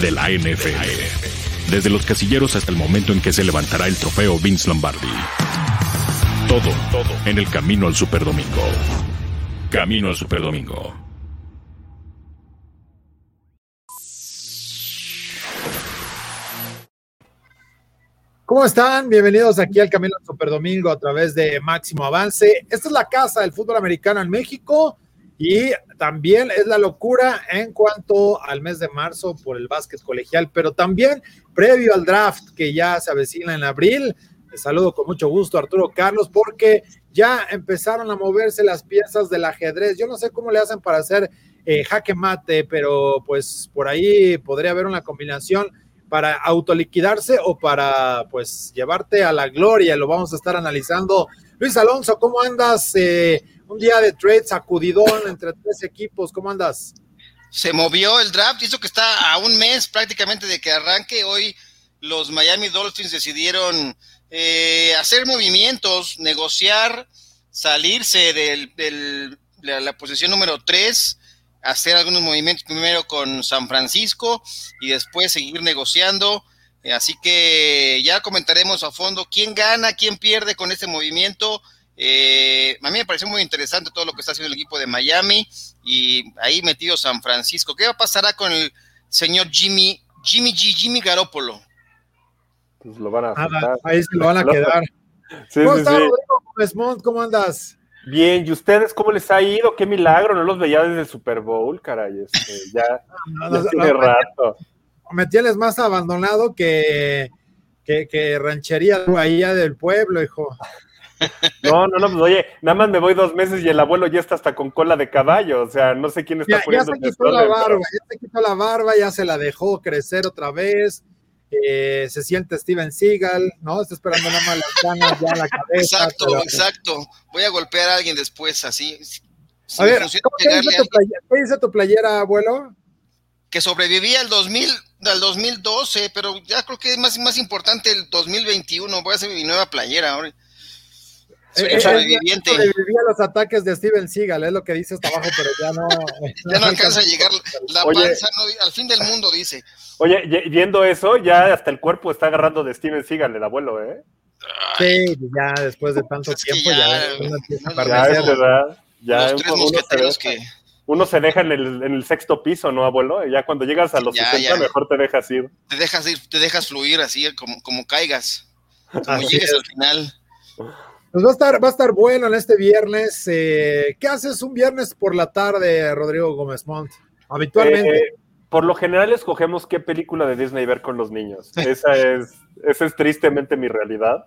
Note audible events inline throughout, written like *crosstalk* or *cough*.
de la NFL. Desde los casilleros hasta el momento en que se levantará el trofeo Vince Lombardi. Todo, todo en el camino al Superdomingo. Camino al Superdomingo. ¿Cómo están? Bienvenidos aquí al Camino al Superdomingo a través de Máximo Avance. Esta es la casa del fútbol americano en México y también es la locura en cuanto al mes de marzo por el básquet colegial, pero también previo al draft que ya se avecina en abril. Les saludo con mucho gusto Arturo Carlos porque ya empezaron a moverse las piezas del ajedrez. Yo no sé cómo le hacen para hacer eh, jaque mate, pero pues por ahí podría haber una combinación para autoliquidarse o para pues llevarte a la gloria. Lo vamos a estar analizando. Luis Alonso, ¿cómo andas? Eh, un día de trade sacudidón entre tres equipos, ¿cómo andas? Se movió el draft, hizo que está a un mes prácticamente de que arranque. Hoy los Miami Dolphins decidieron eh, hacer movimientos, negociar, salirse del, de la posición número 3, hacer algunos movimientos primero con San Francisco y después seguir negociando. Así que ya comentaremos a fondo quién gana, quién pierde con este movimiento. Eh, a mí me pareció muy interesante todo lo que está haciendo el equipo de Miami y ahí metido San Francisco. ¿Qué pasará con el señor Jimmy, Jimmy G, Jimmy Garoppolo? Pues lo van a ah, ahí se lo van a quedar. *laughs* sí, ¿Cómo sí, está, sí. Rodrigo ¿Cómo andas? Bien, ¿y ustedes cómo les ha ido? Qué milagro, no los veía desde el Super Bowl, caray. Este, *laughs* ya, no, no, ya tiene no, rato. Me tienes más abandonado que, que, que ranchería Bahía del Pueblo, hijo. No, no, no, pues oye, nada más me voy dos meses y el abuelo ya está hasta con cola de caballo, o sea, no sé quién está ya, poniendo ya se quitó la barba, pero... ya se quitó la barba, ya se la dejó crecer otra vez, eh, se siente Steven Seagal, ¿no? Está esperando nada más las canas ya en la cabeza. Exacto, pero... exacto. Voy a golpear a alguien después, así. Si a ver, ¿qué dice, playera, ¿qué dice, tu playera, abuelo? Que sobrevivía al 2000, al 2012, pero ya creo que es más, más importante el 2021. Voy a hacer mi nueva playera ahora. Soy eh, sobreviviente. Sobrevivía a los ataques de Steven Seagal, es lo que dice hasta abajo, pero ya no. *laughs* ya no alcanza a llegar la Oye, panza, no, al fin del mundo, dice. Oye, viendo eso, ya hasta el cuerpo está agarrando de Steven Seagal, el abuelo, ¿eh? Sí, ya después de tanto es tiempo, ya, ya, ya es verdad. Ya los tres mosqueteros que. Uno se deja en el, en el, sexto piso, ¿no, abuelo? Ya cuando llegas a los ya, 60, ya. mejor te dejas ir. Te dejas ir, te dejas fluir así, como, como caigas. Como así llegues es. al final. Pues va a estar, va a estar bueno en este viernes. Eh, ¿Qué haces un viernes por la tarde, Rodrigo Gómez Montt? Habitualmente. Eh, por lo general escogemos qué película de Disney ver con los niños. Esa es, esa es tristemente mi realidad.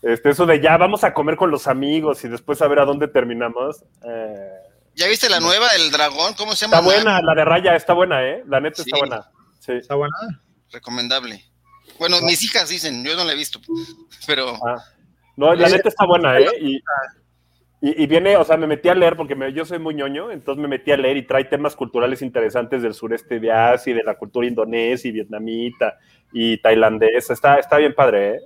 Este, eso de ya vamos a comer con los amigos y después a ver a dónde terminamos. Eh, ¿Ya viste la nueva del dragón? ¿Cómo se llama? Está buena, la de Raya está buena, ¿eh? La neta sí. está buena. Sí. ¿Está buena? Recomendable. Bueno, ah. mis hijas dicen, yo no la he visto, pero... Ah. No, la neta está buena, ¿eh? Y, y, y, viene, o sea, me metí a leer porque me, yo soy muy ñoño, entonces me metí a leer y trae temas culturales interesantes del sureste de Asia y de la cultura indonesia y vietnamita y tailandesa. Está, está bien padre, ¿eh?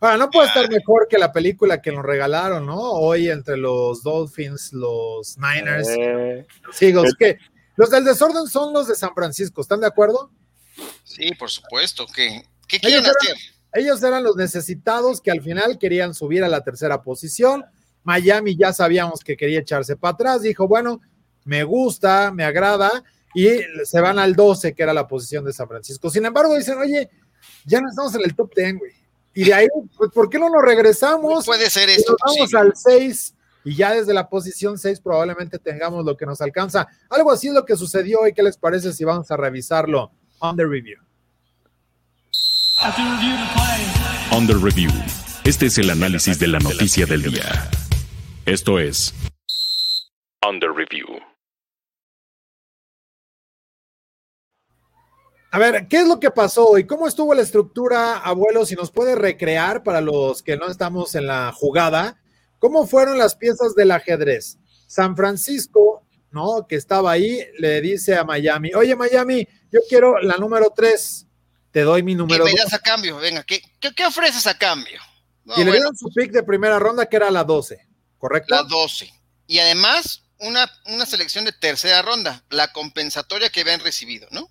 Bueno, no puede estar mejor que la película que nos regalaron, ¿no? Hoy entre los Dolphins, los Niners, eh, los Eagles, el... los del desorden son los de San Francisco, ¿están de acuerdo? Sí, por supuesto. ¿Qué, qué quieren hacer? Ellos eran los necesitados que al final querían subir a la tercera posición. Miami ya sabíamos que quería echarse para atrás, dijo, bueno, me gusta, me agrada, y se van al 12, que era la posición de San Francisco. Sin embargo, dicen, oye, ya no estamos en el top 10, güey. Y de ahí, pues, ¿por qué no nos regresamos? No puede ser esto. Nos vamos al 6 y ya desde la posición 6 probablemente tengamos lo que nos alcanza. Algo así es lo que sucedió y qué les parece si vamos a revisarlo on the review. The review. Este es el análisis de la noticia del día. Esto es the review. A ver, ¿qué es lo que pasó y cómo estuvo la estructura, abuelo? Si nos puede recrear para los que no estamos en la jugada, ¿cómo fueron las piezas del ajedrez? San Francisco, ¿no? Que estaba ahí, le dice a Miami, oye Miami, yo quiero la número 3, te doy mi número 2. ¿Qué me das a cambio? Venga, ¿qué, qué, qué ofreces a cambio? No, y le dieron su pick de primera ronda que era la 12, ¿correcto? La 12. Y además, una, una selección de tercera ronda, la compensatoria que habían recibido, ¿no?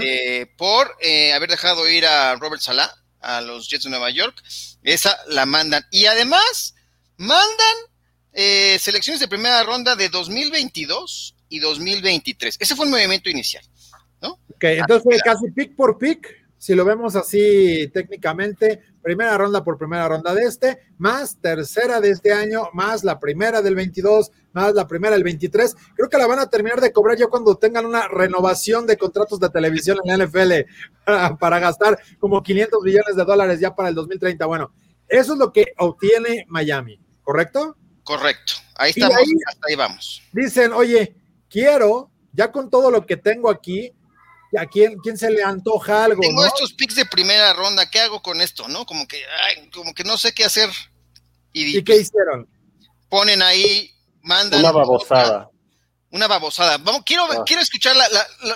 eh, por eh, haber dejado ir a Robert Salah a los Jets de Nueva York. Esa la mandan. Y además, mandan eh, selecciones de primera ronda de 2022 y 2023. Ese fue el movimiento inicial. ¿no? Ok, entonces casi pick por pick si lo vemos así técnicamente, primera ronda por primera ronda de este, más tercera de este año, más la primera del 22, más la primera del 23. Creo que la van a terminar de cobrar ya cuando tengan una renovación de contratos de televisión en la NFL *laughs* para, gastar como 500 millones de dólares ya para el 2030. Bueno, eso es lo que obtiene Miami, ¿correcto? Correcto. Ahí estamos, hasta ahí vamos. Dicen, oye, quiero, ya con todo lo que tengo aquí, a quién, quién se le antoja algo. Tengo estos picks de primera ronda, ¿qué hago con esto? ¿No? Como que, como que no sé qué hacer. ¿Y, qué hicieron? Ponen ahí, mandan. Una babosada. Una babosada. Vamos, quiero, ah. quiero escuchar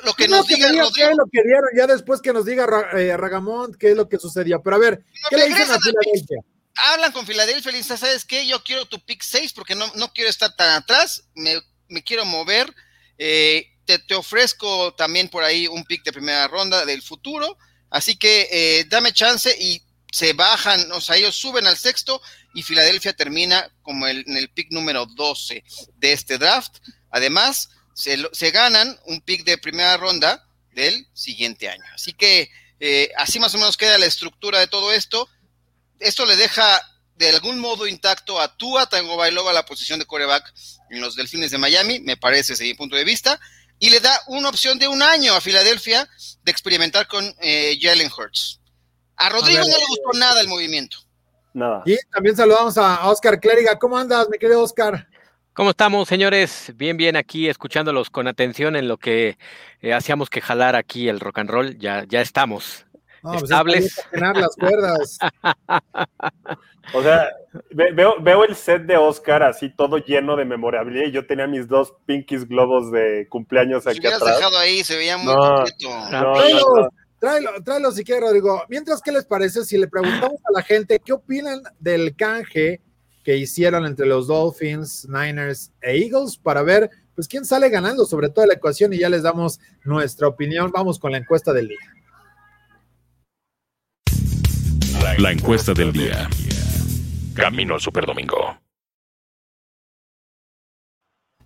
lo que nos diga Rodrigo. ¿Qué es lo que dieron? Ya después que nos diga eh, Ragamont qué es lo que sucedió. Pero a ver, ¿qué le dicen a Filadelfia? Hablan con Filadelfia y dicen, ¿sabes qué? Yo quiero tu pick 6 porque no, no quiero estar tan atrás, me, me quiero mover. Eh, te, ofrezco también por ahí un pick de primera ronda del futuro, así que eh, dame chance y se bajan, o sea, ellos suben al sexto y Filadelfia termina como el, en el pick número 12 de este draft. Además, se, ganan un pick de primera ronda del siguiente año. Así que eh, así más o menos queda la estructura de todo esto. Esto le deja de algún modo intacto a Tua Tango Bailoba la posición de coreback en los Delfines de Miami, me parece desde mi punto de vista y le da una opción de un año a Filadelfia de experimentar con eh, Jalen Hurts. A Rodrigo no le gustó nada el movimiento. Nada. Y también saludamos a Oscar Clériga. ¿Cómo andas, mi querido Oscar? ¿Cómo estamos, señores? Bien, bien, aquí escuchándolos con atención en lo que eh, hacíamos que jalar aquí el rock and roll. Ya, ya estamos. Pues estables. las cuerdas. O sea, veo, veo el set de Oscar así todo lleno de memorabilidad y yo tenía mis dos Pinkies globos de cumpleaños aquí atrás. dejado ahí, se veía muy no, tráelo, tráelo, si quieres, Rodrigo. Mientras, ¿qué les parece si le preguntamos a la gente qué opinan del canje que hicieron entre los Dolphins, Niners e Eagles para ver pues quién sale ganando sobre toda la ecuación y ya les damos nuestra opinión. Vamos con la encuesta del día. La encuesta del día. Camino al Superdomingo.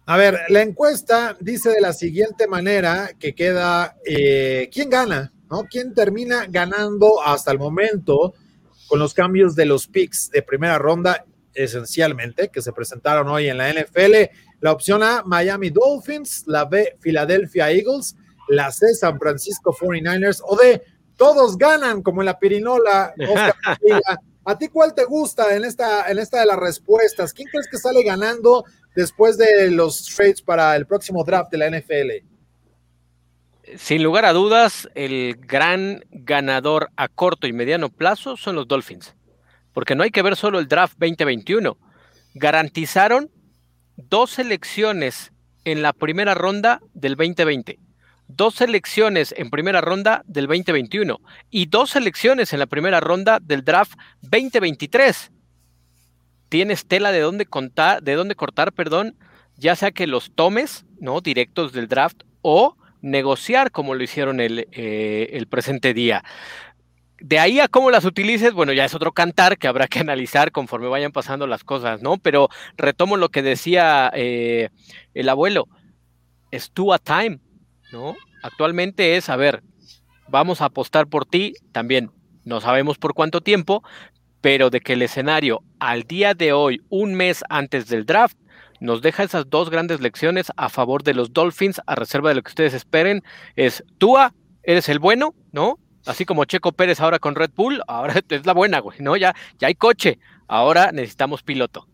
A ver, la encuesta dice de la siguiente manera que queda, eh, ¿quién gana? ¿No? ¿Quién termina ganando hasta el momento con los cambios de los picks de primera ronda, esencialmente, que se presentaron hoy en la NFL? La opción A, Miami Dolphins, la B, Philadelphia Eagles, la C, San Francisco 49ers, o D, todos ganan, como en la pirinola. *laughs* ¿A ti cuál te gusta en esta, en esta de las respuestas? ¿Quién crees que sale ganando después de los trades para el próximo draft de la NFL? Sin lugar a dudas, el gran ganador a corto y mediano plazo son los Dolphins, porque no hay que ver solo el draft 2021. Garantizaron dos selecciones en la primera ronda del 2020 dos selecciones en primera ronda del 2021 y dos selecciones en la primera ronda del draft 2023. Tienes tela de dónde contar, de dónde cortar, perdón, ya sea que los tomes, ¿no? Directos del draft o negociar como lo hicieron el, eh, el presente día. De ahí a cómo las utilices, bueno, ya es otro cantar que habrá que analizar conforme vayan pasando las cosas, ¿no? Pero retomo lo que decía eh, el abuelo, es tú a time, ¿no? Actualmente es, a ver, vamos a apostar por ti, también no sabemos por cuánto tiempo, pero de que el escenario al día de hoy, un mes antes del draft, nos deja esas dos grandes lecciones a favor de los Dolphins, a reserva de lo que ustedes esperen, es Túa, eres el bueno, ¿no? Así como Checo Pérez ahora con Red Bull, ahora *laughs* es la buena, güey, ¿no? Ya, ya hay coche, ahora necesitamos piloto.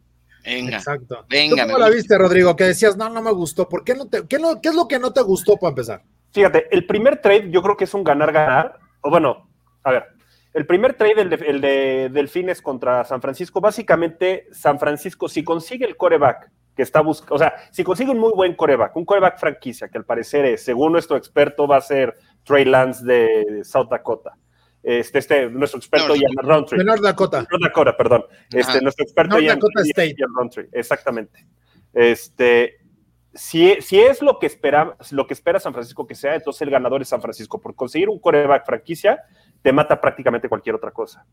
Venga. Exacto. Venga. ¿Cómo la viste, Rodrigo? Que decías, no, no me gustó. ¿Por qué no te, qué, no, qué es lo que no te gustó para empezar? Fíjate, el primer trade yo creo que es un ganar-ganar. O bueno, a ver, el primer trade, el de, el de, Delfines contra San Francisco, básicamente San Francisco, si consigue el coreback que está buscando, o sea, si consigue un muy buen coreback, un coreback franquicia, que al parecer es, según nuestro experto, va a ser Trey Lance de South Dakota este, este, nuestro experto Ian Roundtree. North Dakota. North Dakota, perdón. Este, nuestro experto North Dakota State. Roundtree, exactamente. Este, si, si es lo que, espera, lo que espera San Francisco que sea, entonces el ganador es San Francisco. Por conseguir un coreback franquicia, te mata prácticamente cualquier otra cosa.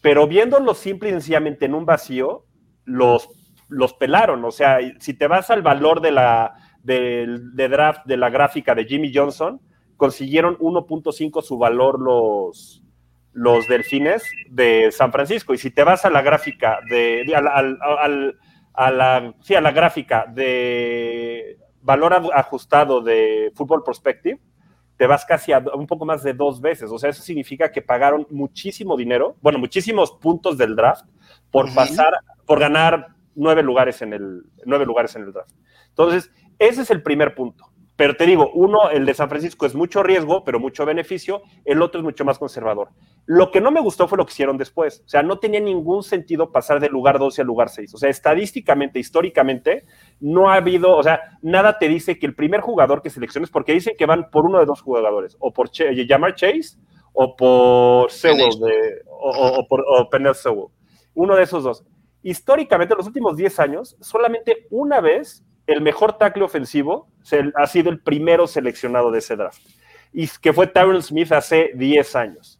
Pero viéndolo simple y sencillamente en un vacío, los, los pelaron. O sea, si te vas al valor de la de draft de la gráfica de Jimmy Johnson, consiguieron 1.5 su valor los, los delfines de San Francisco. Y si te vas a la gráfica de, al, a la, sí, a la gráfica de valor ajustado de Football Prospective, te vas casi a un poco más de dos veces. O sea, eso significa que pagaron muchísimo dinero, bueno, muchísimos puntos del draft por pasar, por ganar nueve lugares en el, nueve lugares en el draft. Entonces, ese es el primer punto. Pero te digo, uno, el de San Francisco es mucho riesgo, pero mucho beneficio, el otro es mucho más conservador. Lo que no me gustó fue lo que hicieron después. O sea, no tenía ningún sentido pasar del lugar 12 al lugar 6. O sea, estadísticamente, históricamente, no ha habido, o sea, nada te dice que el primer jugador que selecciones, porque dicen que van por uno de dos jugadores, o por Jamar Chase o por Sewell, o, por o Penel Sewell. Uno de esos dos. Históricamente, en los últimos 10 años, solamente una vez el mejor tackle ofensivo ha sido el primero seleccionado de ese draft, y que fue Tyron Smith hace 10 años.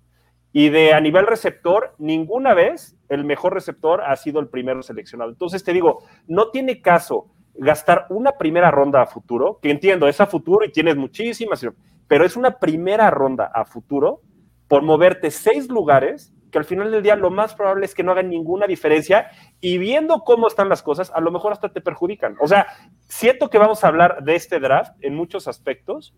Y de a nivel receptor, ninguna vez el mejor receptor ha sido el primero seleccionado. Entonces te digo, no tiene caso gastar una primera ronda a futuro, que entiendo, es a futuro y tienes muchísimas, pero es una primera ronda a futuro por moverte seis lugares que al final del día lo más probable es que no hagan ninguna diferencia y viendo cómo están las cosas, a lo mejor hasta te perjudican. O sea, siento que vamos a hablar de este draft en muchos aspectos,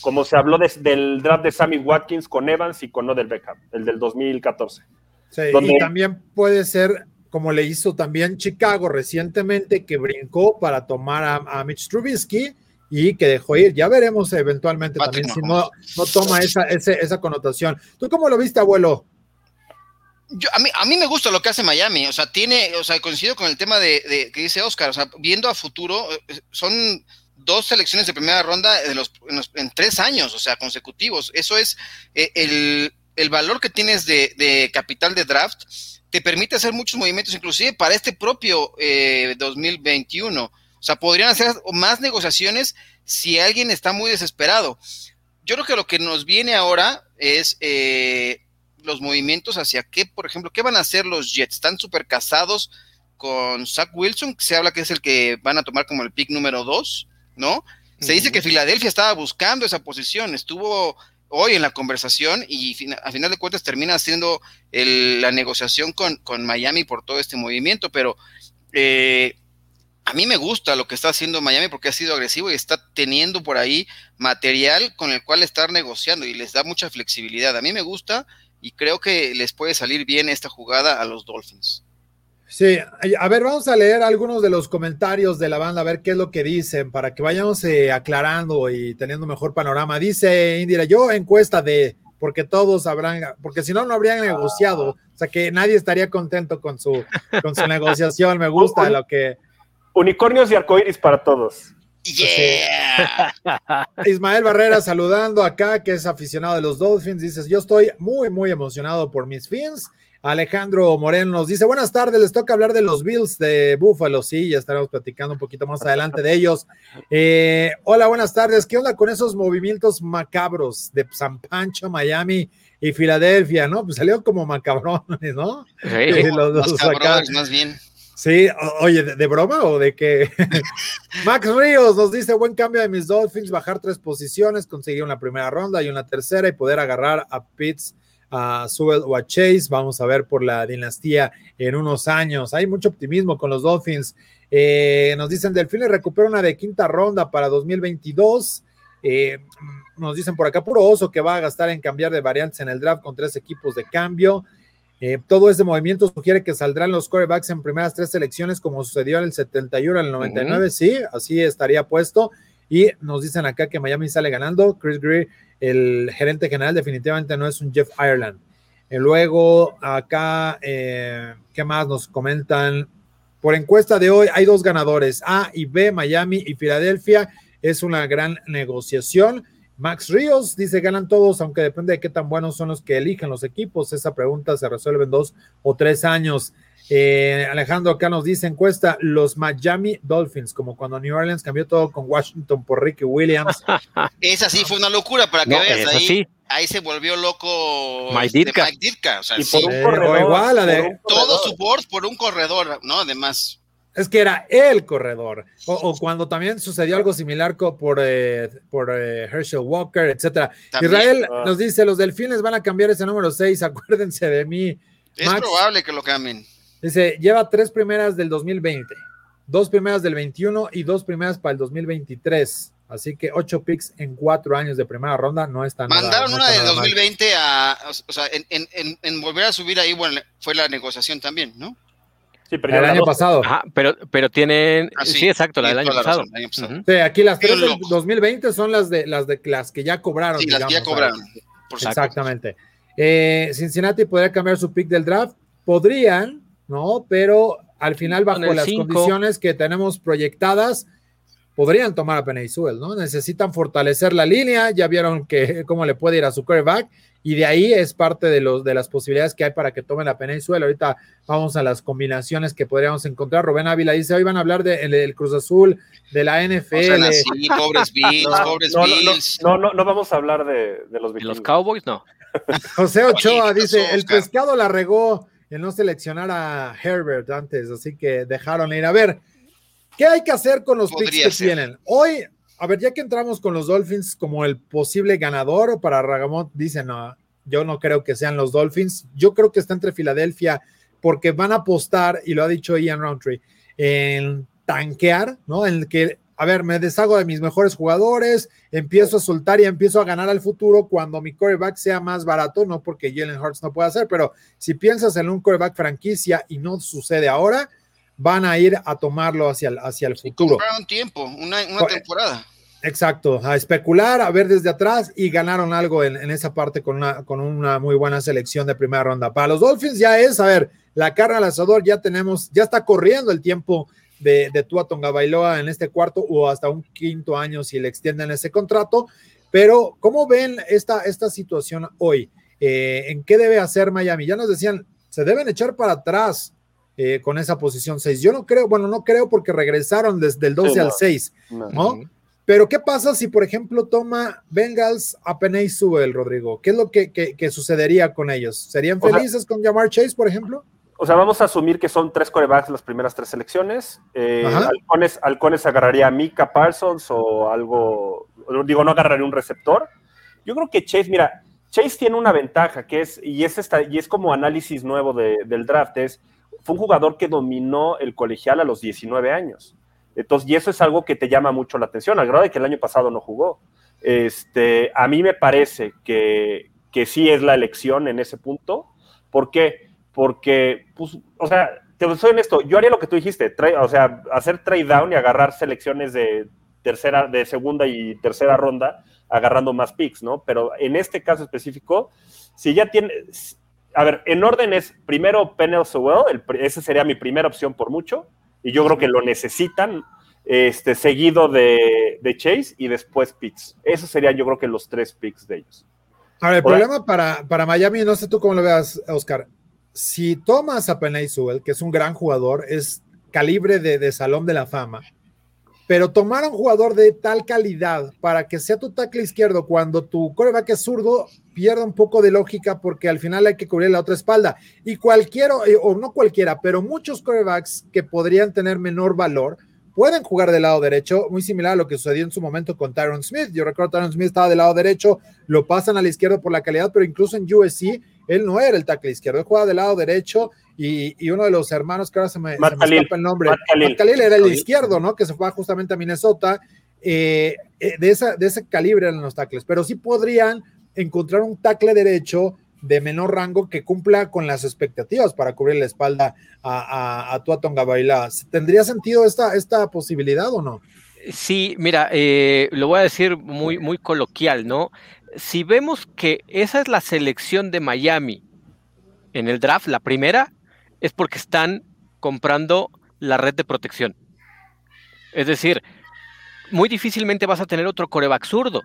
como se habló del draft de Sammy Watkins con Evans y con Odell Beckham, el del 2014. Sí, y también puede ser como le hizo también Chicago recientemente, que brincó para tomar a, Mitch Trubisky y que dejó ir. Ya veremos eventualmente también si no, no toma esa, esa connotación. ¿Tú cómo lo viste, abuelo? a, mí, a mí me gusta lo que hace Miami, o sea, tiene, o sea, coincido con el tema de, que dice Oscar, o sea, viendo a futuro, eh, son dos selecciones de primera ronda de los, en, tres años, o sea, consecutivos. Eso es eh, el, valor que tienes de, capital de draft, te permite hacer muchos movimientos, inclusive para este propio 2021. Eh, o sea, podrían hacer más negociaciones si alguien está muy desesperado. Yo creo que lo que nos viene ahora es eh, los movimientos hacia qué, por ejemplo, qué van a hacer los Jets. Están súper casados con Zach Wilson, que se habla que es el que van a tomar como el pick número dos, ¿no? Se dice que Filadelfia estaba buscando esa posición, estuvo hoy en la conversación y a final de cuentas termina haciendo la negociación con, con, Miami por todo este movimiento, pero eh, a mí me gusta lo que está haciendo Miami porque ha sido agresivo y está teniendo por ahí material con el cual estar negociando y les da mucha flexibilidad. A mí me gusta y creo que les puede salir bien esta jugada a los Dolphins. Sí, a ver, vamos a leer algunos de los comentarios de la banda, a ver qué es lo que dicen, para que vayamos eh, aclarando y teniendo mejor panorama. Dice Indira, yo encuesta de, porque todos habrán, porque si no, no habrían negociado, o sea que nadie estaría contento con su, con su negociación, me gusta lo que... Unicornios y arcoíris para todos. Ismael Barrera saludando acá, que es aficionado de los Dolphins. Dices, yo estoy muy, muy emocionado por mis Fins. Alejandro Moreno nos dice, buenas tardes, les toca hablar de los Bills de Buffalo. Sí, ya estaremos platicando un poquito más adelante de ellos. Eh, hola, buenas tardes. ¿Qué onda con esos movimientos macabros de San Pancho, Miami y Filadelfia? ¿No? Pues salió como macabrones, ¿no? Sí, *laughs* los, más bien. Sí, oye, ¿de, broma o de qué? *laughs* Max Ríos nos dice, buen cambio de mis Dolphins, bajar tres posiciones, conseguir una primera ronda y una tercera y poder agarrar a Pitts, a Sewell o a Chase. Vamos a ver por la dinastía en unos años. Hay mucho optimismo con los Dolphins. Eh, nos dicen, Delfines recupera una de quinta ronda para 2022. Eh, nos dicen por acá, puro oso que va a gastar en cambiar de variantes en el draft con tres equipos de cambio. Eh, todo este movimiento sugiere que saldrán los corebacks en primeras tres selecciones, como sucedió en el 71, en el 99. Sí, así estaría puesto. Y nos dicen acá que Miami sale ganando. Chris Greer, el gerente general, definitivamente no es un Jeff Ireland. Y luego, acá, eh, ¿qué más nos comentan? Por encuesta de hoy, hay dos ganadores: A y B, Miami y Filadelfia. Es una gran negociación. Max Ríos dice, ganan todos, aunque depende de qué tan buenos son los que eligen los equipos. Esa pregunta se resuelve en dos o tres años. Eh, Alejandro acá nos dice encuesta, los Miami Dolphins, como cuando New Orleans cambió todo con Washington por Ricky Williams. *laughs* Esa sí fue una locura para que No, veas ahí. sí. Ahí se volvió loco Mike este, Ditka. Mike Ditka, O sea, Y sí, por un Eh, corredor. o igual, de- por un todo su board por un corredor, ¿no? Además. Es que era el corredor. O, o cuando también sucedió algo similar co- por, eh, por eh, Herschel Walker, etcétera. También. Israel Ah. nos dice, los delfines van a cambiar ese número 6, acuérdense de mí. Es Max probable que lo cambien. Dice, lleva tres primeras del 2020, dos primeras del 21 y dos primeras para el 2023. Así que ocho picks en cuatro años de primera ronda no está nada Mandaron no una está de nada mal. 2020 a. O sea, en, en- en- en volver a subir ahí, bueno, fue la negociación también, ¿no? Sí, pero El año pasado. Ajá, pero, pero tienen. Ah, sí. exacto, la del año la pasado. razón, el año pasado. Sí, aquí las tres del loco. 2020 son las de las de las que ya cobraron. Sí, las que ya cobraron. Exactamente. Eh, Cincinnati podría cambiar su pick del draft. Podrían, ¿no? Pero al final, bajo las cinco. condiciones que tenemos proyectadas, podrían tomar a Sewell, ¿no? Necesitan fortalecer la línea. Ya vieron que *laughs* cómo le puede ir a su quarterback. Y de ahí es parte de, los, de las posibilidades que hay para que tomen la Penny Sewell. Ahorita vamos a las combinaciones que podríamos encontrar. Rubén Ávila dice: Hoy van a hablar del del Cruz Azul, de la O NFL. sea, así, *laughs* pobres Bills, No, pobres no, no, no, Bills. no, no, no vamos a hablar de, de los vikingos. los Cowboys, no. *laughs* José Ochoa Oye, ¿qué dice, el pescado la regó en no seleccionar a Herbert antes, así que dejaron ir. A ver, ¿qué hay que hacer con los picks que ser. tienen? Hoy, a ver, ya que entramos con los Dolphins como el posible ganador, para Ragamont dice, no, yo no creo que sean los Dolphins, yo creo que está entre Filadelfia, porque van a apostar, y lo ha dicho Ian Roundtree, en tanquear, ¿no? En el que, a ver, me deshago de mis mejores jugadores, empiezo a soltar y empiezo a ganar al futuro cuando mi quarterback sea más barato, no porque Jalen Hurts no pueda hacer, pero si piensas en un quarterback franquicia y no sucede ahora, van a ir a tomarlo hacia el, hacia el futuro. Compraron tiempo, una, temporada. Exacto, a especular, a ver desde atrás y ganaron algo en, en esa parte con una, con una muy buena selección de primera ronda. Para los Dolphins ya es, a ver, la carne al asador, ya tenemos, ya está corriendo el tiempo de, de Tua Tonga Bailoa en este cuarto o hasta un quinto año si le extienden ese contrato. Pero, ¿cómo ven esta, esta situación hoy? Eh, ¿En qué debe hacer Miami? Ya nos decían, se deben echar para atrás eh, con esa posición 6. Yo no creo, bueno, no creo porque regresaron desde el 12 Sí, no. al 6. No. Pero ¿qué pasa si, por ejemplo, toma Bengals a Peney Sewell, Rodrigo? ¿Qué es lo que, que- que sucedería con ellos? ¿Serían O sea- felices con Jamar Chase, por ejemplo? O sea, vamos a asumir que son tres corebacks las primeras tres selecciones. Eh, Halcones agarraría a Mika Parsons o algo, digo, no agarraría un receptor. Yo creo que Chase, mira, Chase tiene una ventaja que es, y es, esta, y es como análisis nuevo de- del draft, es, fue un jugador que dominó el colegial a los 19 años. Entonces, y eso es algo que te llama mucho la atención, al grado de que el año pasado no jugó. Este, a mí me parece que, que sí es la elección en ese punto. ¿Por qué? Porque, pues, o sea, te soy honesto, yo haría lo que tú dijiste, tra- o sea, hacer trade down y agarrar selecciones de tercera, de segunda y tercera ronda, agarrando más picks, ¿no? Pero en este caso específico, si ya tiene, a ver, en orden es primero Penel Sewell, esa sería mi primera opción por mucho, y yo creo que lo necesitan, este, seguido de, de Chase y después picks. Esos serían yo creo que los tres picks de ellos. Ahora, el Hola. problema para, para Miami, no sé tú cómo lo veas, Oscar. Si tomas a Sewell, que es un gran jugador, es calibre de, de salón de la fama, pero tomar a un jugador de tal calidad para que sea tu tackle izquierdo cuando tu coreback es zurdo, pierde un poco de lógica porque al final hay que cubrir la otra espalda. Y cualquiera, eh, o no cualquiera, pero muchos corebacks que podrían tener menor valor pueden jugar del lado derecho, muy similar a lo que sucedió en su momento con Tyron Smith. Yo recuerdo Tyron Smith estaba del lado derecho, lo pasan a la izquierda por la calidad, pero incluso en USC él no era el tackle izquierdo, él jugaba del lado derecho y, y uno de los hermanos que ahora se me, se me escapa el nombre, Matt Khalil. Matt Khalil era el Khalil. izquierdo, ¿no? Que se fue justamente a Minnesota. eh, eh, de, esa, de ese calibre eran los tackles, pero sí podrían encontrar un tackle derecho de menor rango que cumpla con las expectativas para cubrir la espalda a, a, a Tua Tagovailoa. ¿Tendría sentido esta, esta posibilidad o no? Sí, mira, eh, lo voy a decir muy, muy coloquial, ¿no? Si vemos que esa es la selección de Miami en el draft, la primera, es porque están comprando la red de protección. Es decir, muy difícilmente vas a tener otro coreback zurdo.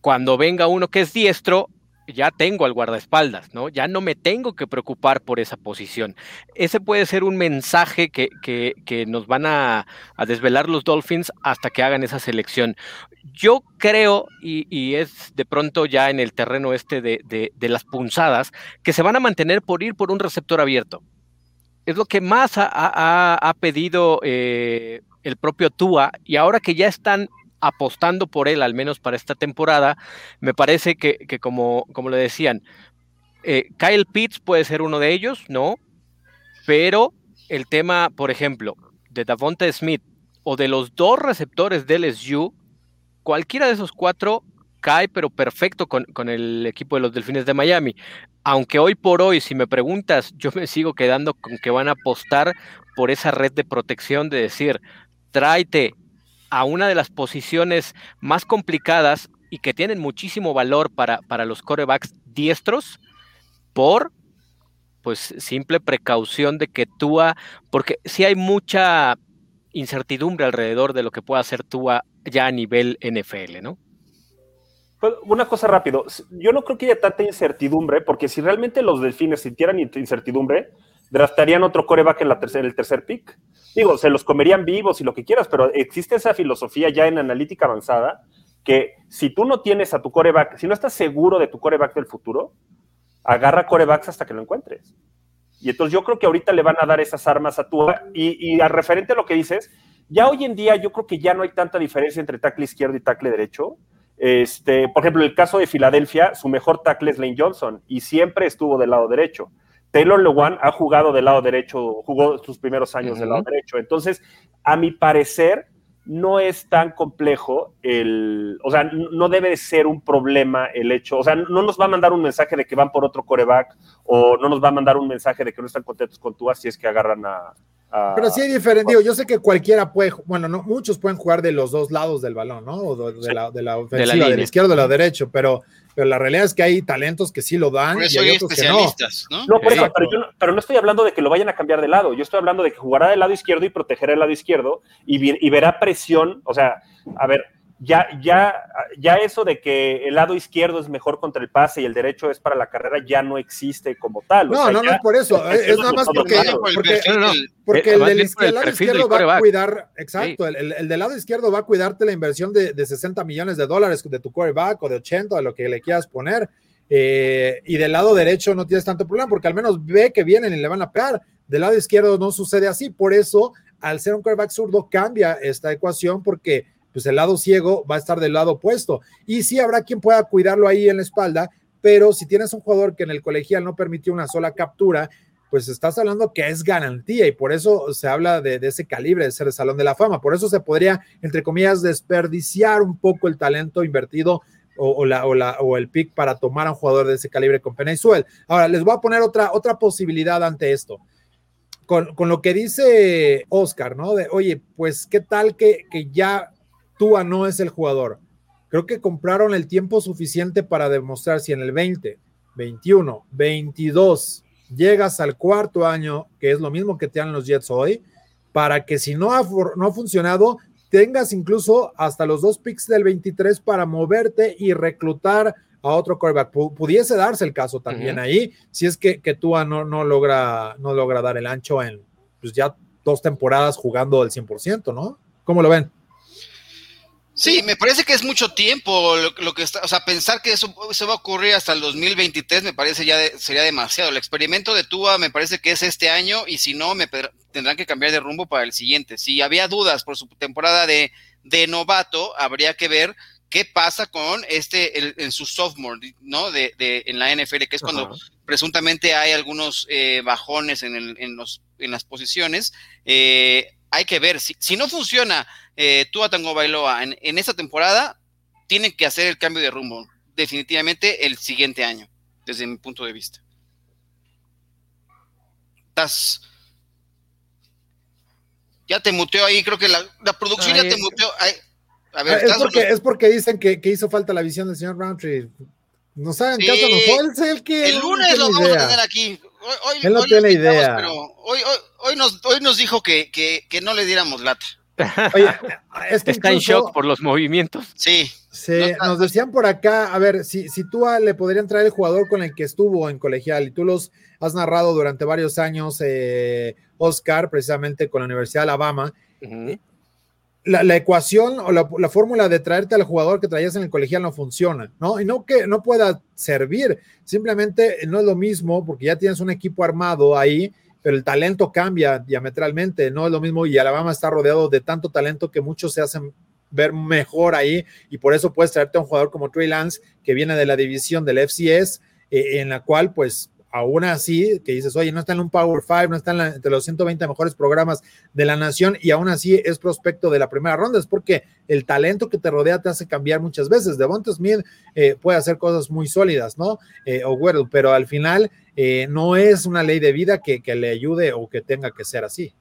Cuando venga uno que es diestro, ya tengo al guardaespaldas, ¿no? Ya no me tengo que preocupar por esa posición. Ese puede ser un mensaje que, que, nos van a, desvelar los Dolphins hasta que hagan esa selección. Yo creo, y, es de pronto ya en el terreno este de, de, las punzadas, que se van a mantener por ir por un receptor abierto. Es lo que más ha, ha, pedido eh, el propio Tua, y ahora que ya están apostando por él, al menos para esta temporada, me parece que, como, como le decían, eh, Kyle Pitts puede ser uno de ellos, ¿no? Pero el tema, por ejemplo, de Davonta Smith o de los dos receptores del LSU, cualquiera de esos cuatro cae, pero perfecto con, con, el equipo de los Delfines de Miami. Aunque hoy por hoy, si me preguntas, yo me sigo quedando con que van a apostar por esa red de protección de decir, tráete a una de las posiciones más complicadas y que tienen muchísimo valor para, para los corebacks diestros por pues simple precaución de que Tua, porque si hay mucha incertidumbre alrededor de lo que pueda hacer Tua ya a nivel NFL, ¿no? Pues, una cosa rápido, yo no creo que haya tanta incertidumbre, porque si realmente los delfines sintieran incertidumbre, draftarían otro coreback en, la tercera, el tercer pick. Digo, se los comerían vivos y lo que quieras, pero existe esa filosofía ya en analítica avanzada que si tú no tienes a tu coreback, si no estás seguro de tu coreback del futuro, agarra corebacks hasta que lo encuentres. Y entonces yo creo que ahorita le van a dar esas armas a tu y, y a referente a lo que dices, ya hoy en día yo creo que ya no hay tanta diferencia entre tackle izquierdo y tackle derecho. Este, por ejemplo, el caso de Filadelfia, su mejor tackle es Lane Johnson y siempre estuvo del lado derecho. Taylor Lewan ha jugado del lado derecho, jugó sus primeros años del lado derecho. Entonces, a mi parecer, no es tan complejo el, o sea, no debe ser un problema el hecho, o sea, no nos va a mandar un mensaje de que van por otro coreback o no nos va a mandar un mensaje de que no están contentos con tú, así es que agarran a, pero sí hay diferente, yo sé que cualquiera puede, bueno, no, muchos pueden jugar de los dos lados del balón, ¿no? O de, la, de la ofensiva, de la, izquierda o de la derecha, pero, pero la realidad es que hay talentos que sí lo dan y hay, otros que no. ¿no? por eso, pero, yo no, pero no estoy hablando de que lo vayan a cambiar de lado, yo estoy hablando de que jugará del lado izquierdo y protegerá el lado izquierdo y, y verá presión, o sea, a ver, ya, ya, ya eso de que el lado izquierdo es mejor contra el pase y el derecho es para la carrera ya no existe como tal. no, no, no es por eso. Es, nada más porque, porque, porque el, del lado izquierdo va a cuidar, exacto, el, el, del lado izquierdo va a cuidarte la inversión de, de 60 millones de dólares de tu quarterback o de 80 de lo que le quieras poner. Eh, y del lado derecho no tienes tanto problema porque al menos ve que vienen y le van a pegar. Del lado izquierdo no sucede así. Por eso, al ser un quarterback zurdo, cambia esta ecuación porque pues el lado ciego va a estar del lado opuesto. Y sí habrá quien pueda cuidarlo ahí en la espalda, pero si tienes un jugador que en el colegial no permitió una sola captura, pues estás hablando que es garantía y por eso se habla de, ese calibre de ser el Salón de la Fama. Por eso se podría, entre comillas, desperdiciar un poco el talento invertido o, la, o, la, o el pick para tomar a un jugador de ese calibre con Suel. Ahora, les voy a poner otra, otra posibilidad ante esto. Con, con, lo que dice Oscar, ¿no? De, oye, pues qué tal que, que ya Tua no es el jugador. Creo que compraron el tiempo suficiente para demostrar si en el 20, 21, 22 llegas al cuarto año, que es lo mismo que te dan los Jets hoy, para que si no ha, no ha funcionado, tengas incluso hasta los dos picks del 23 para moverte y reclutar a otro quarterback. pudiese darse el caso también ahí, si es que, que Tua no, no, logra, no logra dar el ancho en pues ya dos temporadas jugando al 100%, ¿no? ¿Cómo lo ven? Sí, me parece que es mucho tiempo lo, que está, o sea, pensar que eso, se va a ocurrir hasta el 2023 me parece ya sería demasiado. El experimento de Tua me parece que es este año y si no, me tendrán que cambiar de rumbo para el siguiente. Si había dudas por su temporada de, de novato, habría que ver qué pasa con este en su sophomore, ¿no? De, de, en la NFL, que es cuando presuntamente hay algunos eh, bajones en, el, en, los, en las posiciones. Eh, hay que ver, si, si no funciona eh, Tua Tango Bailoa en, en esta temporada, tienen que hacer el cambio de rumbo, definitivamente el siguiente año, desde mi punto de vista. Estás. Ya te muteó ahí, creo que la, producción ya te muteó. a ver, es, porque, es porque dicen que, que, hizo falta la visión del señor Roundtree. No saben sí, caso, no fue el, el que. El lunes lo vamos a tener aquí. Hoy, él no tiene idea. Pero hoy, hoy, hoy, nos, hoy nos dijo que, que, que no le diéramos lata. Oye, *laughs* es que Está en shock por los movimientos. Sí, nos decían por acá, a ver, si, si tú a- le podrían traer el jugador con el que estuvo en colegial y tú los has narrado durante varios años, eh, Oscar, precisamente con la Universidad de Alabama, la, la ecuación o la, la fórmula de traerte al jugador que traías en el colegial no funciona, ¿no? Y no que no pueda servir, simplemente no es lo mismo porque ya tienes un equipo armado ahí, pero el talento cambia diametralmente, no es lo mismo y Alabama está rodeado de tanto talento que muchos se hacen ver mejor ahí y por eso puedes traerte a un jugador como Trey Lance que viene de la división del FCS eh, en la cual pues aún así que dices oye no está en un Power Five no está en la- entre los 120 mejores programas de la nación y aún así es prospecto de la primera ronda es porque el talento que te rodea te hace cambiar muchas veces. Devonta Smith eh, puede hacer cosas muy sólidas no Eh, o Weddle, pero al final eh, no es una ley de vida que, que le ayude o que tenga que ser así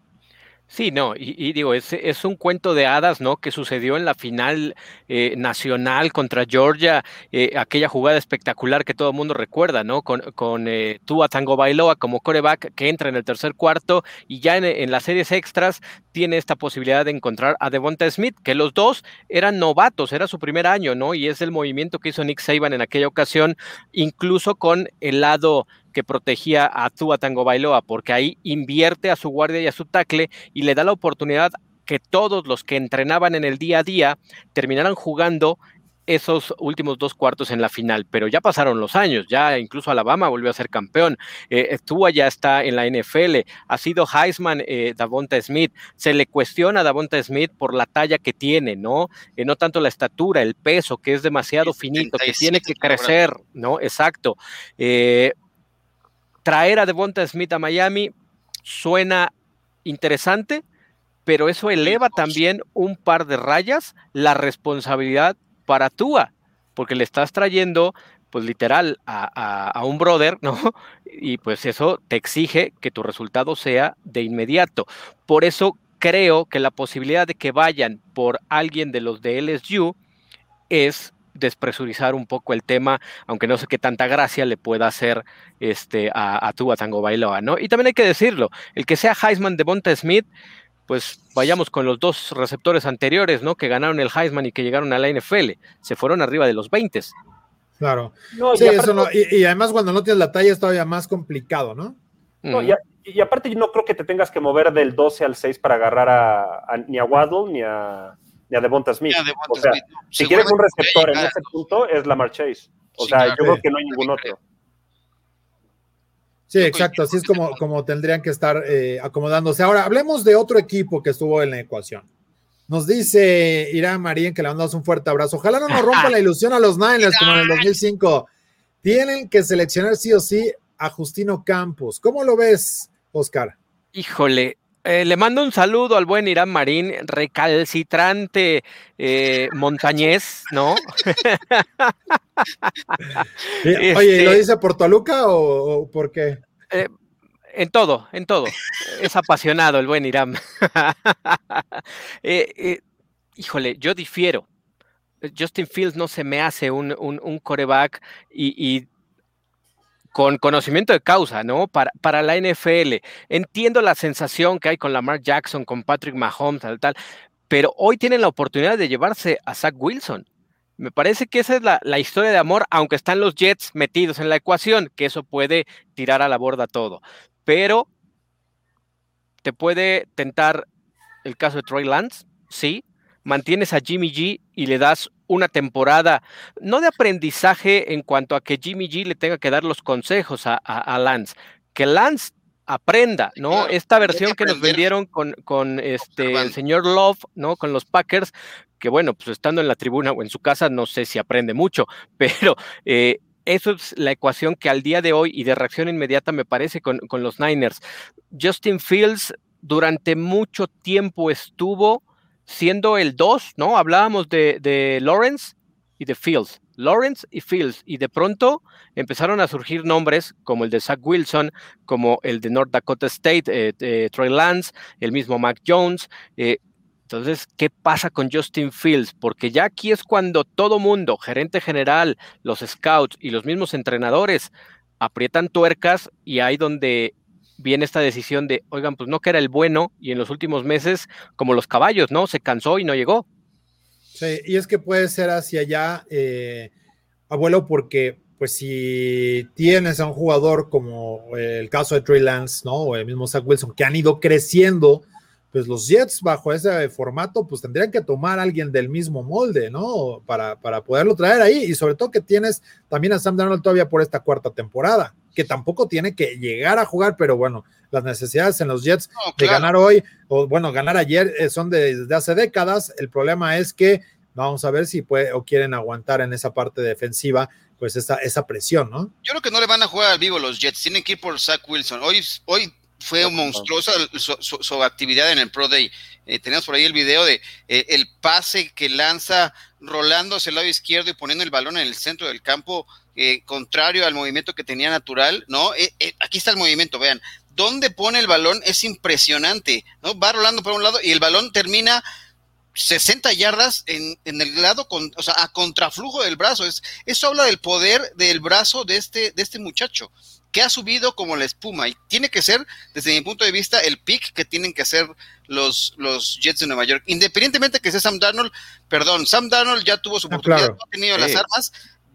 Sí, no, y, digo, es, es un cuento de hadas, ¿no? Que sucedió en la final eh, nacional contra Georgia, eh, aquella jugada espectacular que todo el mundo recuerda, ¿no? Con, con eh, Tua Tango Bailoa como coreback que entra en el tercer cuarto y ya en, en las series extras tiene esta posibilidad de encontrar a Devonta Smith, que los dos eran novatos, era su primer año, ¿no? Y es el movimiento que hizo Nick Saban en aquella ocasión, incluso con el lado que protegía a Tua Tango Bailoa, porque ahí invierte a su guardia y a su tackle y le da la oportunidad que todos los que entrenaban en el día a día terminaran jugando esos últimos dos cuartos en la final, pero ya pasaron los años, ya incluso Alabama volvió a ser campeón, eh, Tua ya está en la NFL, ha sido Heisman eh, Davonta Smith, se le cuestiona a Davonta Smith por la talla que tiene, ¿no? Eh, no tanto la estatura, el peso, que es demasiado finito, que tiene que 77 kilogramos. crecer, ¿no? Exacto. Eh, traer a Devonta Smith a Miami suena interesante, pero eso eleva también un par de rayas la responsabilidad para Tua, porque le estás trayendo, pues literal, a, a- a un brother, ¿no? *laughs* Y pues eso te exige que tu resultado sea de inmediato. Por eso creo que la posibilidad de que vayan por alguien de los de LSU es despresurizar un poco el tema, aunque no sé qué tanta gracia le pueda hacer este, a, a Tua Tango Bailoa, ¿no? Y también hay que decirlo, el que sea Heisman de Bonta Smith, pues vayamos con los dos receptores anteriores, ¿no? Que ganaron el Heisman y que llegaron a la NFL, se fueron arriba de los 20. claro No, y sí, aparte- eso no, y, y además cuando no tienes la talla es todavía más complicado ¿no? No, y, a- y aparte yo no creo que te tengas que mover del 12 al 6 para agarrar a, a- ni a Waddle ni a, ni a Devonta Smith. Devonta o sea, Smith, no, si quieres un receptor en ese punto es Lamar Chase. O Sí, sea, claro. yo creo que no hay ningún otro. Sí, exacto. Así es como, como tendrían que estar eh, acomodándose. Ahora, hablemos de otro equipo que estuvo en la ecuación. Nos dice Irán Marín que le mandamos un fuerte abrazo. Ojalá no nos rompa *laughs* la ilusión a los Niners como en el 2005. Tienen que seleccionar sí o sí a Justino Campos. ¿Cómo lo ves, Oscar? Híjole, eh, le mando un saludo al buen Irán Marín, recalcitrante eh, montañés, ¿no? *laughs* Eh, Oye, ¿y ¿lo Este- dice por Toluca o, o por qué? En todo, en todo. Es apasionado el buen Irán. *laughs* Eh, eh, híjole, yo difiero. Justin Fields no se me hace un, un, un coreback y, y con conocimiento de causa, ¿no? Para, para la NFL. Entiendo la sensación que hay con Lamar Jackson, con Patrick Mahomes, tal, tal, pero hoy tienen la oportunidad de llevarse a Zach Wilson. Me parece que esa es la, la historia de amor, aunque están los Jets metidos en la ecuación, que eso puede tirar a la borda todo. Pero te puede tentar el caso de Troy Lance, sí. Mantienes a Jimmy G y le das una temporada, no de aprendizaje en cuanto a que Jimmy G le tenga que dar los consejos a, a- a Lance, que Lance aprenda, ¿no? Claro, Esta versión que que nos vendieron con, con este el señor Love, ¿no? Con los Packers, que bueno, pues estando en la tribuna o en su casa, no sé si aprende mucho, *laughs* pero eh, eso es la ecuación que al día de hoy y de reacción inmediata me parece con, con los Niners. Justin Fields durante mucho tiempo estuvo siendo el 2, ¿no? Hablábamos de, Lawrence y de Fields. Lawrence y Fields. Y de pronto empezaron a surgir nombres como el de Zach Wilson, como el de North Dakota State, eh, Troy Lance, el mismo Mac Jones. eh, entonces, ¿qué pasa con Justin Fields? Porque ya aquí es cuando todo mundo, gerente general, los scouts y los mismos entrenadores aprietan tuercas y ahí donde viene esta decisión de, oigan, pues no que era el bueno y en los últimos meses, como los caballos, ¿no? Se cansó y no llegó. Sí, y es que puede ser hacia allá, eh, abuelo, porque pues si tienes a un jugador como el caso de Trey Lance, ¿no? O el mismo Zach Wilson, que han ido creciendo, pues los Jets bajo ese formato, pues tendrían que tomar a alguien del mismo molde, ¿no? Para, para poderlo traer ahí. Y sobre todo que tienes también a Sam Darnold todavía por esta cuarta temporada, que tampoco tiene que llegar a jugar, pero bueno, las necesidades en los Jets No, de ganar hoy, o bueno, ganar ayer eh, son de- desde hace décadas. El problema es que vamos a ver si puede o quieren aguantar en esa parte defensiva, pues esa, esa presión, ¿no? Yo creo que no le van a jugar al vivo los Jets, tienen que ir por Zach Wilson. Hoy, hoy fue monstruosa su, su- su actividad en el Pro Day. Eh, tenemos por ahí el video de eh, el pase que lanza rolando hacia el lado izquierdo y poniendo el balón en el centro del campo, eh, contrario al movimiento que tenía natural, ¿no? Eh, eh, aquí está el movimiento, vean. Dónde pone el balón es impresionante, ¿no? Va rolando por un lado y el balón termina 60 yardas en, en el lado, con, o sea, a contraflujo del brazo. Es, eso habla del poder del brazo de este, de este muchacho, que ha subido como la espuma. Y tiene que ser, desde mi punto de vista, el pick que tienen que hacer los, los Jets de Nueva York. Independientemente que sea Sam Darnold, perdón, Sam Darnold ya tuvo su Ah, oportunidad, claro. no ha tenido Sí. las armas,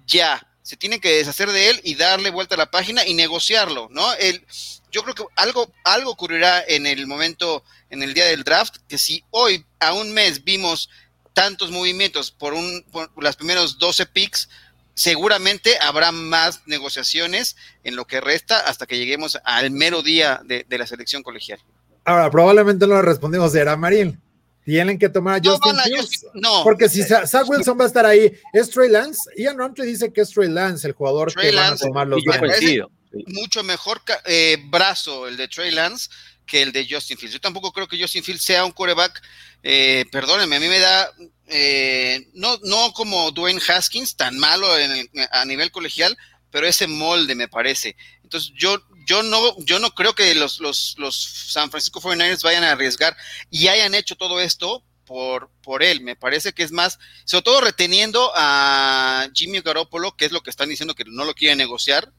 ya. Se tiene que deshacer de él y darle vuelta a la página y negociarlo, ¿no? El, yo creo que algo, algo ocurrirá en el momento, en el día del draft, que si hoy a un mes vimos tantos movimientos por, un, por las primeros 12 picks, seguramente habrá más negociaciones en lo que resta hasta que lleguemos al mero día de, la selección colegial. Ahora, probablemente no le respondimos era Marín. Tienen que tomar a No, Justin a Fields. Justin- no. Porque si Zach Wilson va a estar ahí, es Trey Lance. Ian Roundtree dice que es Trey Lance, el jugador Trey que van a Lance, tomar los coincido. mucho mejor eh, brazo el de Trey Lance que el de Justin Fields. Yo tampoco creo que Justin Fields sea un quarterback, eh, perdónenme, a mí me da, eh, no, no como Dwayne Haskins, tan malo en el- a nivel colegial, pero ese molde me parece. Entonces yo, yo no, yo no creo que los, los, los San Francisco 49ers vayan a arriesgar y hayan hecho todo esto por, por él. Me parece que es más, sobre todo reteniendo a Jimmy Garoppolo, que es lo que están diciendo que no lo quieren negociar,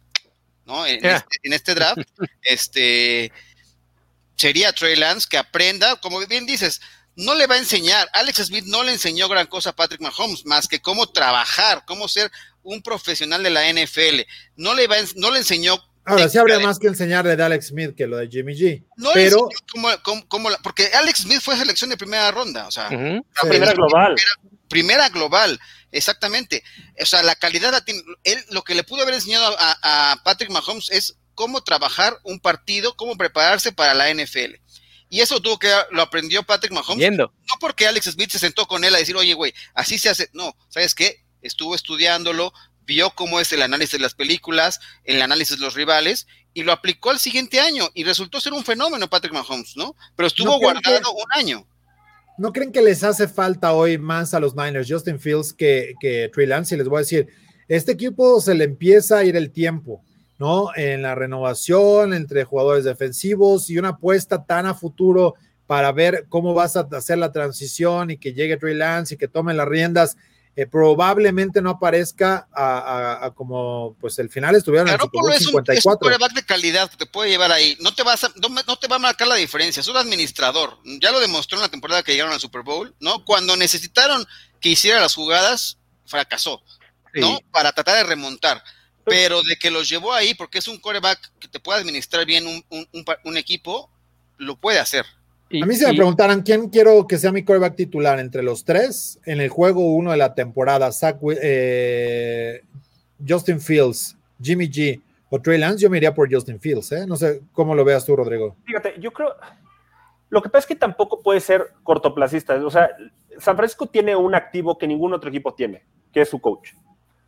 ¿no? En, Yeah. este, en este draft, *laughs* este sería Trey Lance que aprenda, como bien dices, no le va a enseñar, Alex Smith no le enseñó gran cosa a Patrick Mahomes, más que cómo trabajar, cómo ser un profesional de la NFL. No le va, no le enseñó Ahora, sí habría más que enseñarle de Alex Smith que lo de Jimmy G. no pero cómo la- porque Alex Smith fue selección de primera ronda, o sea, Ujú. la Sí. Primera global. primera global, exactamente. O sea, la calidad la tiene. Él lo que le pudo haber enseñado a, a Patrick Mahomes es cómo trabajar un partido, cómo prepararse para la NFL. Y eso tuvo que lo aprendió Patrick Mahomes, Viendo. no porque Alex Smith se sentó con él a decir, oye, güey, así se hace. No, ¿sabes qué? Estuvo estudiándolo, vio cómo es el análisis de las películas, el análisis de los rivales, y lo aplicó al siguiente año. Y resultó ser un fenómeno Patrick Mahomes, ¿no? Pero estuvo ¿No guardado un año. ¿No creen que les hace falta hoy más a los Niners, Justin Fields, que, que Trey Lance? Y les voy a decir, este equipo se le empieza a ir el tiempo, ¿no? En la renovación entre jugadores defensivos y una apuesta tan a futuro para ver cómo vas a hacer la transición y que llegue Trey Lance y que tome las riendas. Eh, probablemente no aparezca a, a- a como pues el final estuvieron en el Super Garoppolo Bowl es un, 54. quarterback de calidad que te puede llevar ahí. No te, vas a- no, te va a marcar la diferencia. Es un administrador. Ya lo demostró en la temporada que llegaron al Super Bowl, ¿no? Cuando necesitaron que hiciera las jugadas, fracasó, ¿no? Sí. Para tratar de remontar. Pero de que los llevó ahí, porque es un quarterback que te puede administrar bien un equipo, lo puede hacer. Y- A mí si me y- preguntaran quién quiero que sea mi quarterback titular entre los tres en el juego uno de la temporada, Zach eh, Justin Fields, Jimmy G o Trey Lance, yo me iría por Justin Fields. ¿eh? No sé cómo lo veas tú, Rodrigo. Fíjate, yo creo. Lo que pasa es que tampoco puede ser cortoplacista. O sea, San Francisco tiene un activo que ningún otro equipo tiene, que es su coach.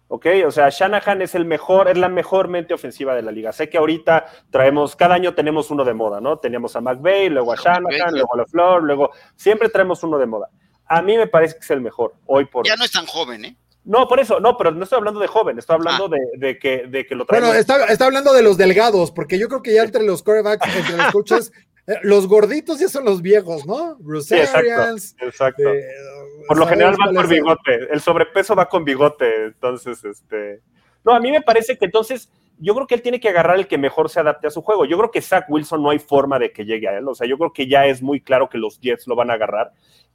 ¿Ok? O sea, Shanahan es el mejor, es la mejor mente ofensiva de la liga. Sé que ahorita traemos, cada año tenemos uno de moda, ¿no? Teníamos a McVay, luego a Shanahan, luego a LaFleur, luego siempre traemos uno de moda. A mí me parece que es el mejor hoy por hoy. Ya no es tan joven, ¿eh? No, por eso, no, pero no estoy hablando de joven, estoy hablando de, de que, de que lo traemos. Bueno, está, está hablando de los delgados, porque yo creo que ya entre los quarterbacks, entre los coaches, eh, los gorditos ya son los viejos, ¿no? Bruce Sí, exacto. Arians, Exacto. eh, Por lo ¿sabes general va el- bigote. El sobrepeso va con bigote. Entonces, este. No, a mí me parece que entonces yo creo que él tiene que agarrar el que mejor se adapte a su juego. Yo creo que Zach Wilson no hay forma de que llegue a él. O sea, yo creo que ya es muy claro que los Jets lo van a agarrar.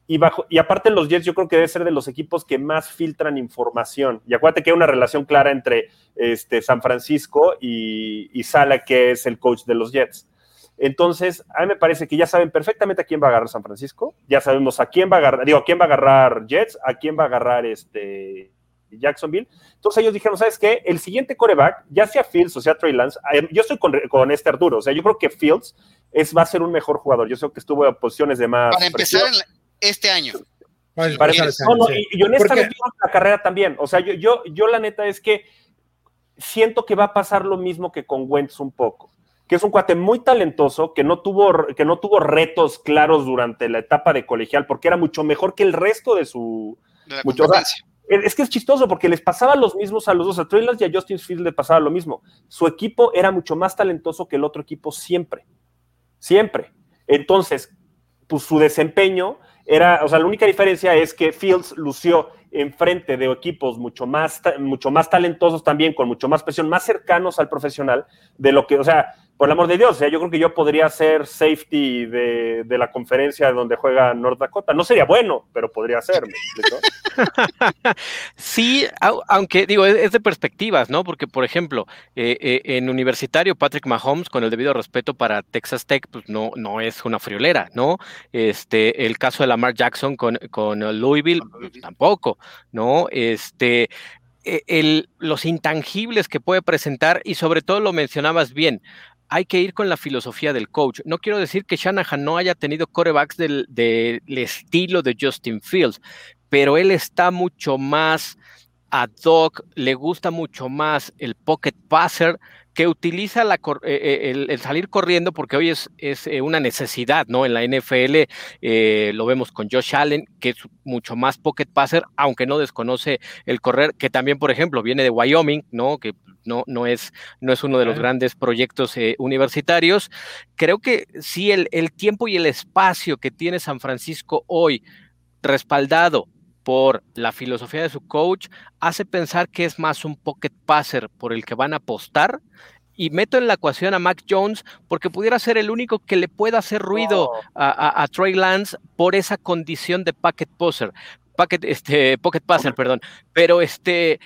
Y, bajo, y aparte los Jets yo creo que debe ser de los equipos que más filtran información. Y acuérdate que hay una relación clara entre este, San Francisco y, y Sala, que es el coach de los Jets. Entonces, a mí me parece que ya saben perfectamente a quién va a agarrar San Francisco. Ya sabemos a quién va a agarrar, digo, a quién va a agarrar Jets, a quién va a agarrar este Jacksonville. Entonces ellos dijeron, ¿sabes qué? El siguiente coreback, ya sea Fields o sea Trey Lance, yo estoy con, con, este Arturo, o sea, yo creo que Fields es, va a ser un mejor jugador. Yo sé que estuvo en posiciones de más. Para empezar este año. Para, para no, no, y, y, honestamente, la carrera también. O sea, yo, yo, yo la neta es que siento que va a pasar lo mismo que con Wentz un poco que es un cuate muy talentoso, que no, tuvo, que no tuvo retos claros durante la etapa de colegial, porque era mucho mejor que el resto de su... De la mucho, es que es chistoso porque les pasaba los mismos a los dos, a Lance y a Justin Fields le pasaba lo mismo. Su equipo era mucho más talentoso que el otro equipo siempre, siempre. Entonces, pues su desempeño era, o sea, la única diferencia es que Fields lució enfrente de equipos mucho más, mucho más talentosos también, con mucho más presión, más cercanos al profesional, de lo que, o sea, por el amor de Dios, o sea, yo creo que yo podría ser safety de, de, la conferencia donde juega North Dakota. No sería bueno, pero podría ser. *laughs* sí, aunque digo, es de perspectivas, ¿no? Porque, por ejemplo, eh, eh, en universitario, Patrick Mahomes, con el debido respeto para Texas Tech, pues no, no es una friolera, ¿no? Este, el caso de Lamar Jackson con, con Louisville, pues, tampoco, ¿no? Este, el, los intangibles que puede presentar y sobre todo lo mencionabas bien, hay que ir con la filosofía del coach. No quiero decir que Shanahan no haya tenido corebacks del, estilo de Justin Fields, pero él está mucho más ad hoc, le gusta mucho más el pocket passer, que utiliza la, eh, el, salir corriendo porque hoy es, eh, una necesidad, ¿no? En la NFL eh, lo vemos con Josh Allen, que es mucho más pocket passer, aunque no desconoce el correr, que también, por ejemplo, viene de Wyoming, ¿no? Que no, no, es, no es uno de los grandes proyectos eh, universitarios. Creo que sí, el, el tiempo y el espacio que tiene San Francisco hoy respaldado por la filosofía de su coach, hace pensar que es más un pocket passer por el que van a apostar. Y meto en la ecuación a Mac Jones porque pudiera ser el único que le pueda hacer ruido oh. a, a, a, Trey Lance por esa condición de pocket passer, este, pocket passer, perdón. Pero este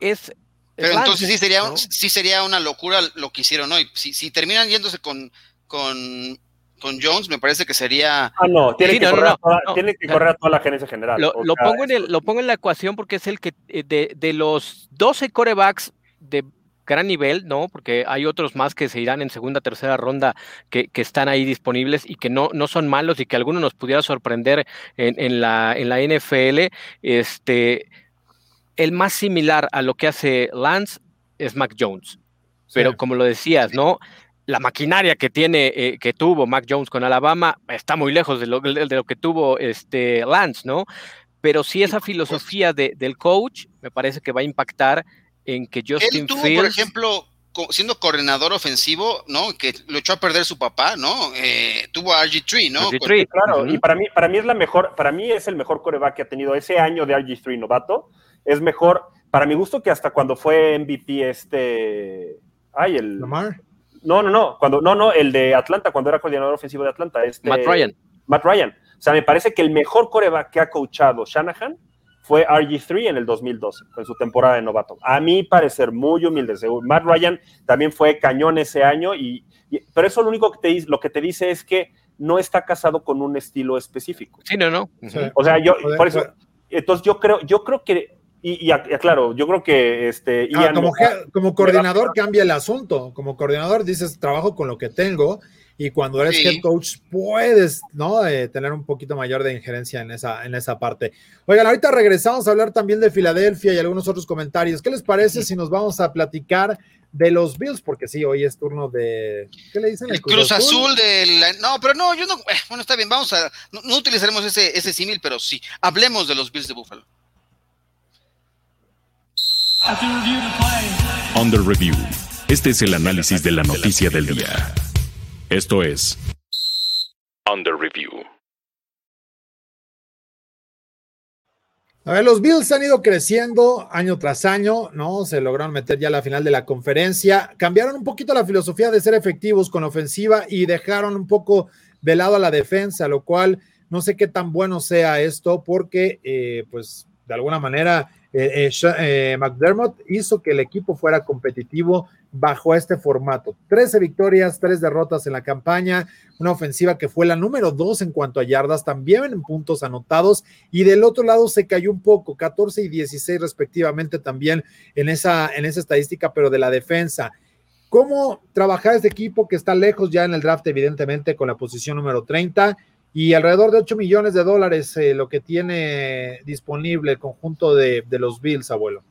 es, pero entonces sí sería, ¿no? sí sería una locura lo que hicieron hoy. Si, si terminan yéndose con, con con Jones, me parece que sería. Ah, no, tiene, sí, que, no, correr no, toda, no, tiene que correr a toda la gerencia general. Lo, pongo en el, lo pongo en la ecuación porque es el que eh, de, de los 12 corebacks de gran nivel, ¿no? Porque hay otros más que se irán en segunda, tercera ronda que, que están ahí disponibles y que no, no son malos y que alguno nos pudiera sorprender en, en, la, en la NFL. Este, el más similar a lo que hace Lance es Mac Jones. Pero sí. como lo decías, ¿no? la maquinaria que tiene, eh, que tuvo Mac Jones con Alabama, está muy lejos de lo, de lo, que tuvo este Lance, ¿no? Pero sí esa filosofía de, del coach me parece que va a impactar en que Justin Él tuvo, Fields... por ejemplo, siendo coordinador ofensivo, ¿no? Que lo echó a perder su papá, ¿no? Eh, tuvo a RG3, ¿no? RG3, claro, uh -huh. y para mí, para mí es la mejor, para mí es el mejor coreback que ha tenido ese año de RG3 novato, es mejor, para mi gusto, que hasta cuando fue MVP este, ay, el... Lamar. No, no, no, cuando, no, no, el de Atlanta, cuando era coordinador ofensivo de Atlanta. Este, Matt Ryan. Matt Ryan. O sea, me parece que el mejor coreback que ha coachado Shanahan fue RG3 en el 2012, en su temporada de novato. A mí parecer muy humilde. Matt Ryan también fue cañón ese año, y, y, pero eso lo único que te dice, lo que te dice es que no está casado con un estilo específico. Sí, no, no. Sí. O sea, yo, por eso, entonces yo creo, yo creo que y, y, claro, yo creo que este. Ah, como, como, coordinador cambia el asunto. Como coordinador dices, trabajo con lo que tengo. Y cuando eres sí. head coach, puedes ¿no? Eh, tener un poquito mayor de injerencia en esa, en esa parte. Oigan, ahorita regresamos a hablar también de Filadelfia y algunos otros comentarios. ¿Qué les parece sí. si nos vamos a platicar de los Bills? Porque sí, hoy es turno de. ¿Qué le dicen? El, el Cruz, Cruz Azul, Azul del. No, pero no, yo no. Eh, bueno, está bien, vamos a. No, no utilizaremos ese, ese símil, pero sí. Hablemos de los Bills de Buffalo. Under Review. Este es el análisis de la noticia del día. Esto es Under Review. A ver, los Bills han ido creciendo año tras año, ¿no? Se lograron meter ya a la final de la conferencia. Cambiaron un poquito la filosofía de ser efectivos con ofensiva y dejaron un poco de lado a la defensa, lo cual no sé qué tan bueno sea esto, porque, eh, pues, de alguna manera, eh, eh, McDermott hizo que el equipo fuera competitivo bajo este formato. 13 victorias, 3 derrotas en la campaña, una ofensiva que fue la número 2 en cuanto a yardas, también en puntos anotados, y del otro lado se cayó un poco, 14 y 16 respectivamente también en esa, en esa estadística, pero de la defensa. ¿Cómo trabajar este equipo que está lejos ya en el draft, evidentemente, con la posición número 30? Y alrededor de 8 millones de dólares eh, lo que tiene disponible el conjunto de, de, los Bills, abuelo.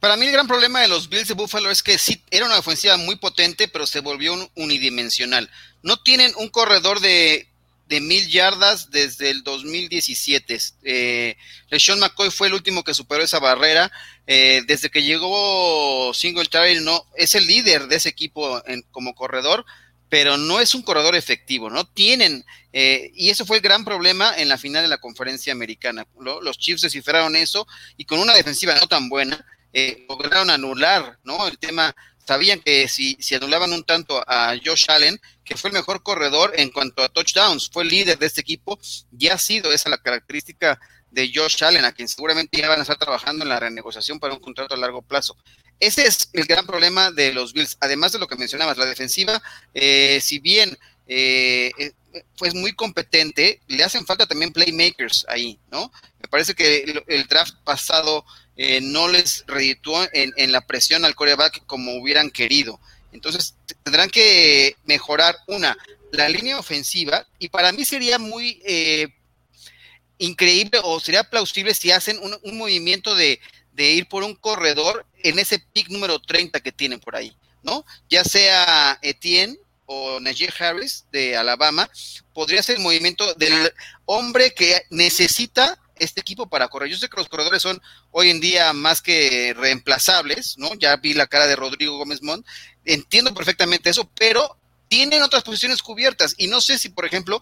Para mí el gran problema de los Bills de Buffalo es que sí, era una ofensiva muy potente, pero se volvió un unidimensional. No tienen un corredor de, de mil yardas desde el 2017. Eh, LeSean McCoy fue el último que superó esa barrera. Eh, desde que llegó Singletary, no, es el líder de ese equipo en, como corredor, pero no es un corredor efectivo, no tienen, eh, y eso fue el gran problema en la final de la conferencia americana. Los Chiefs descifraron eso y con una defensiva no tan buena, eh, lograron anular, ¿no? El tema, sabían que si, si anulaban un tanto a Josh Allen, que fue el mejor corredor en cuanto a touchdowns, fue el líder de este equipo, ya ha sido esa la característica de Josh Allen, a quien seguramente ya van a estar trabajando en la renegociación para un contrato a largo plazo. Ese es el gran problema de los Bills. Además de lo que mencionabas, la defensiva, eh, si bien eh, eh, fue muy competente, le hacen falta también playmakers ahí, ¿no? Me parece que el, draft pasado no les redituó en, en, la presión al coreback como hubieran querido. Entonces tendrán que mejorar una, la línea ofensiva, y para mí sería muy increíble o sería plausible si hacen un movimiento de, de ir por un corredor en ese pick número 30 que tienen por ahí, ¿no? Ya sea Etienne o Najee Harris de Alabama, podría ser el movimiento del hombre que necesita este equipo para correr. Yo sé que los corredores son hoy en día más que reemplazables, ¿no? Ya vi la cara de Rodrigo Gómez Mont, entiendo perfectamente eso, pero tienen otras posiciones cubiertas y no sé si, por ejemplo,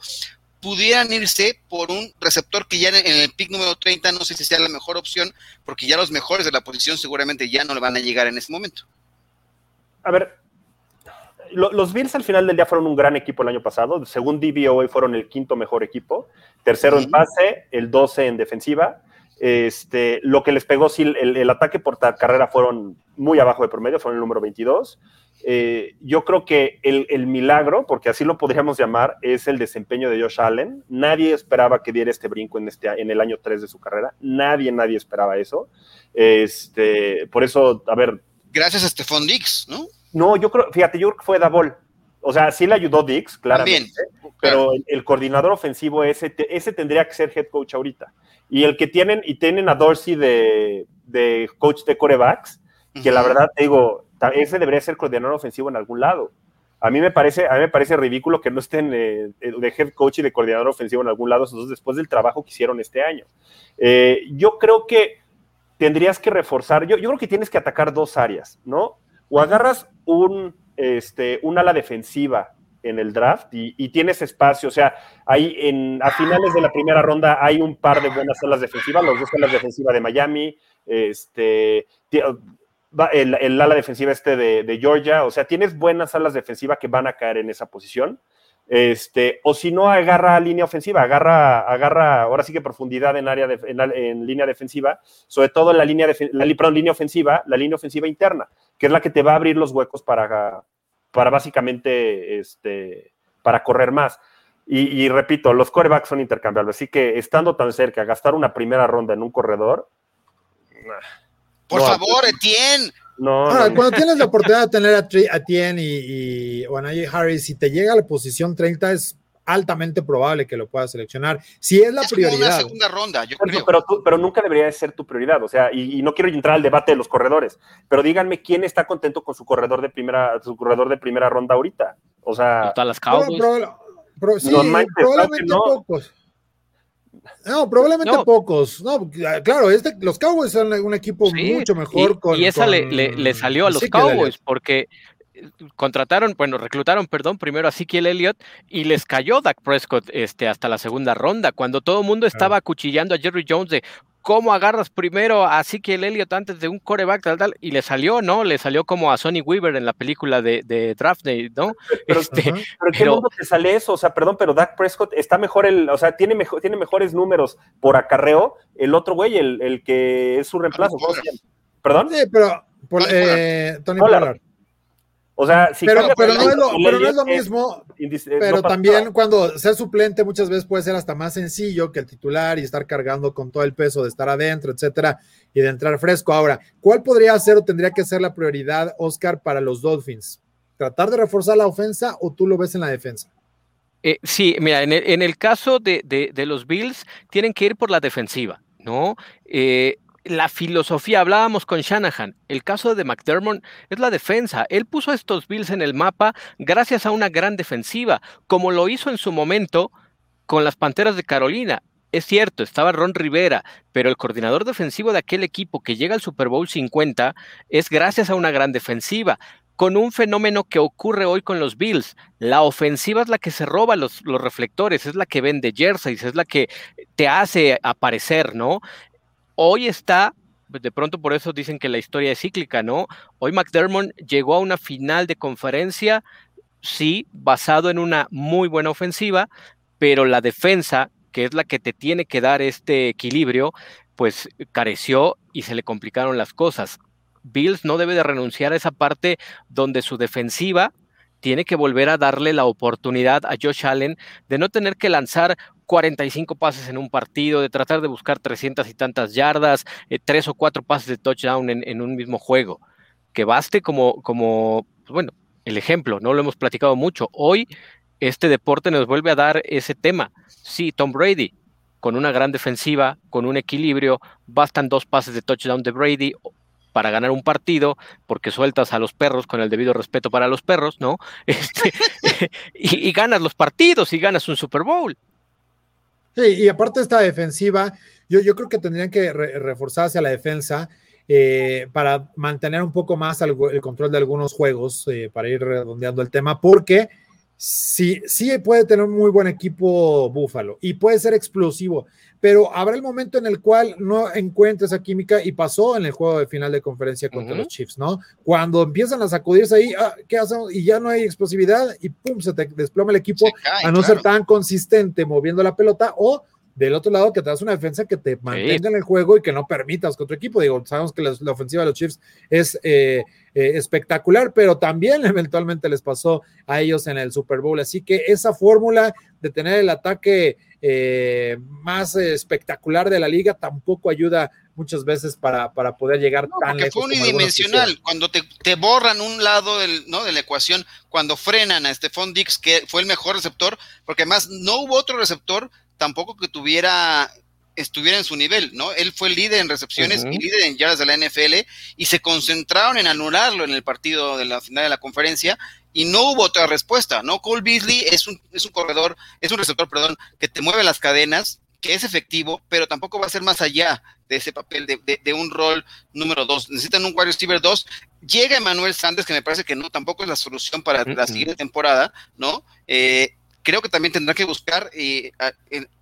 pudieran irse por un receptor que ya en el pick número 30 no sé si sea la mejor opción, porque ya los mejores de la posición seguramente ya no le van a llegar en ese momento. A ver, los Bills al final del día fueron un gran equipo el año pasado. Según DVOA fueron el quinto mejor equipo. Tercero en pase, el 12 en defensiva. Este, lo que les pegó, sí, el, el, ataque por carrera fueron muy abajo de promedio, fueron el número 22. Eh, yo creo que el, el, milagro, porque así lo podríamos llamar, es el desempeño de Josh Allen. Nadie esperaba que diera este brinco en, este, en el año 3 de su carrera. Nadie, nadie esperaba eso. Este, por eso, a ver. Gracias a Stephon Dix, ¿no? No, yo creo, fíjate, yo creo que fue Davol. O sea, sí le ayudó Dix, claramente. También, pero el, el, coordinador ofensivo, ese, ese tendría que ser head coach ahorita. Y el que tienen, y tienen a Dorsey de, de coach de corebacks, que la verdad, te digo, ese debería ser coordinador ofensivo en algún lado. A mí me parece, a mí me parece ridículo que no estén eh, de head coach y de coordinador ofensivo en algún lado, después del trabajo que hicieron este año. Eh, yo creo que tendrías que reforzar, yo, yo creo que tienes que atacar dos áreas, ¿no? O agarras un, este, ala defensiva en el draft y, tienes espacio. O sea, hay en, a finales de la primera ronda hay un par de buenas alas defensivas, los dos alas defensivas de Miami, este, el, el, ala defensiva este de, de, Georgia. O sea, tienes buenas alas defensivas que van a caer en esa posición. Este, o si no, agarra línea ofensiva, agarra, agarra ahora sí que profundidad en área de, en, en, línea defensiva, sobre todo en la línea, de, la, perdón, línea ofensiva, la línea ofensiva interna, que es la que te va a abrir los huecos para, para básicamente este, para correr más. Y, y, repito, los corebacks son intercambiables, así que estando tan cerca, gastar una primera ronda en un corredor. Por no, favor, Etienne. No, Ahora, no, cuando tienes la oportunidad de tener a Etienne y, y o a Najee Harris, si te llega a la posición 30, es altamente probable que lo puedas seleccionar. Si es la es prioridad. Como una segunda ronda, yo pero, creo. Pero, tú, pero, nunca debería ser tu prioridad, o sea, y, y, no quiero entrar al debate de los corredores, pero díganme quién está contento con su corredor de primera, su corredor de primera ronda ahorita. O sea, todas las Cowboys. Pero, pero, sí, probablemente no. pocos. No, probablemente no. pocos. No, claro, este, los Cowboys son un equipo sí, mucho mejor. Y, con, y esa con, le, le, le, salió a los Cowboys porque contrataron, bueno, reclutaron, perdón, primero a Ezekiel Elliott y les cayó Dak Prescott este, hasta la segunda ronda, cuando todo el mundo estaba acuchillando a Jerry Jones de ¿cómo agarras primero así que el Elliot antes de un coreback tal, tal? Y le salió, ¿no? Le salió como a Sonny Weaver en la película de, de Draft Day, ¿no? Pero, este, pero, ¿qué mundo te sale eso? O sea, perdón, pero Dak Prescott está mejor, el, o sea, tiene, mejor, tiene mejores números por acarreo el otro güey, el, el que es su reemplazo. ¿Perdón? Sí, pero por, eh, Tony Pollard. O sea, si pero, pero, no es lo, pero, no es lo, mismo. pero también cuando ser suplente muchas veces puede ser hasta más sencillo que el titular y estar cargando con todo el peso de estar adentro, etcétera, y de entrar fresco. Ahora, ¿cuál podría ser o tendría que ser la prioridad, Oscar, para los Dolphins? ¿Tratar de reforzar la ofensa o tú lo ves en la defensa? Eh, sí, mira, en el, en el caso de, de, de, los Bills, tienen que ir por la defensiva, ¿no? Eh, la filosofía, hablábamos con Shanahan, el caso de McDermott es la defensa. Él puso a estos Bills en el mapa gracias a una gran defensiva, como lo hizo en su momento con las Panteras de Carolina. Es cierto, estaba Ron Rivera, pero el coordinador defensivo de aquel equipo que llega al Super Bowl 50 es gracias a una gran defensiva con un fenómeno que ocurre hoy con los Bills. La ofensiva es la que se roba los, los, reflectores, es la que vende jerseys, es la que te hace aparecer, ¿no? Hoy está, de pronto por eso dicen que la historia es cíclica, ¿no? Hoy McDermott llegó a una final de conferencia, sí, basado en una muy buena ofensiva, pero la defensa, que es la que te tiene que dar este equilibrio, pues careció y se le complicaron las cosas. Bills no debe de renunciar a esa parte donde su defensiva tiene que volver a darle la oportunidad a Josh Allen de no tener que lanzar 45 pases en un partido, de tratar de buscar 300 y tantas yardas, eh, tres o cuatro pases de touchdown en, en, un mismo juego. Que baste como, como, pues bueno, el ejemplo, no lo hemos platicado mucho. Hoy este deporte nos vuelve a dar ese tema. Sí, Tom Brady, con una gran defensiva, con un equilibrio, bastan dos pases de touchdown de Brady para ganar un partido, porque sueltas a los perros con el debido respeto para los perros, ¿no? *laughs* Este, y, ganas los partidos y ganas un Super Bowl. Sí, y aparte esta defensiva, yo, yo creo que tendrían que re reforzarse a la defensa eh, para mantener un poco más el, el control de algunos juegos, eh, para ir redondeando el tema, porque sí, sí puede tener un muy buen equipo Búfalo y puede ser explosivo, pero habrá el momento en el cual no encuentres esa química y pasó en el juego de final de conferencia contra uh -huh. los Chiefs, ¿no? Cuando empiezan a sacudirse ahí, ah, ¿qué hacemos? Y ya no hay explosividad y pum, se te desploma el equipo cae, a no claro. ser tan consistente moviendo la pelota o del otro lado que te das una defensa que te mantenga sí. en el juego y que no permitas que otro equipo, digo, sabemos que la, la ofensiva de los Chiefs es eh, eh, espectacular, pero también *laughs* eventualmente les pasó a ellos en el Super Bowl, así que esa fórmula de tener el ataque eh, más espectacular de la liga tampoco ayuda muchas veces para, para poder llegar no, tan lejos. Fue unidimensional, cuando te, te, borran un lado del, ¿no? de la ecuación, cuando frenan a Stephon Dix, que fue el mejor receptor, porque además no hubo otro receptor tampoco que tuviera estuviera en su nivel, ¿no? Él fue líder en recepciones uh -huh. y líder en yardas de la NFL y se concentraron en anularlo en el partido de la final de la conferencia y no hubo otra respuesta, ¿no? Cole Beasley es un, es un corredor, es un receptor, perdón, que te mueve las cadenas, que es efectivo, pero tampoco va a ser más allá de ese papel de, de, de un rol número dos. Necesitan un wide receiver dos. Llega Emmanuel Sanders, que me parece que no, tampoco es la solución para uh -huh. la siguiente temporada, ¿no? Eh, creo que también tendrá que buscar eh,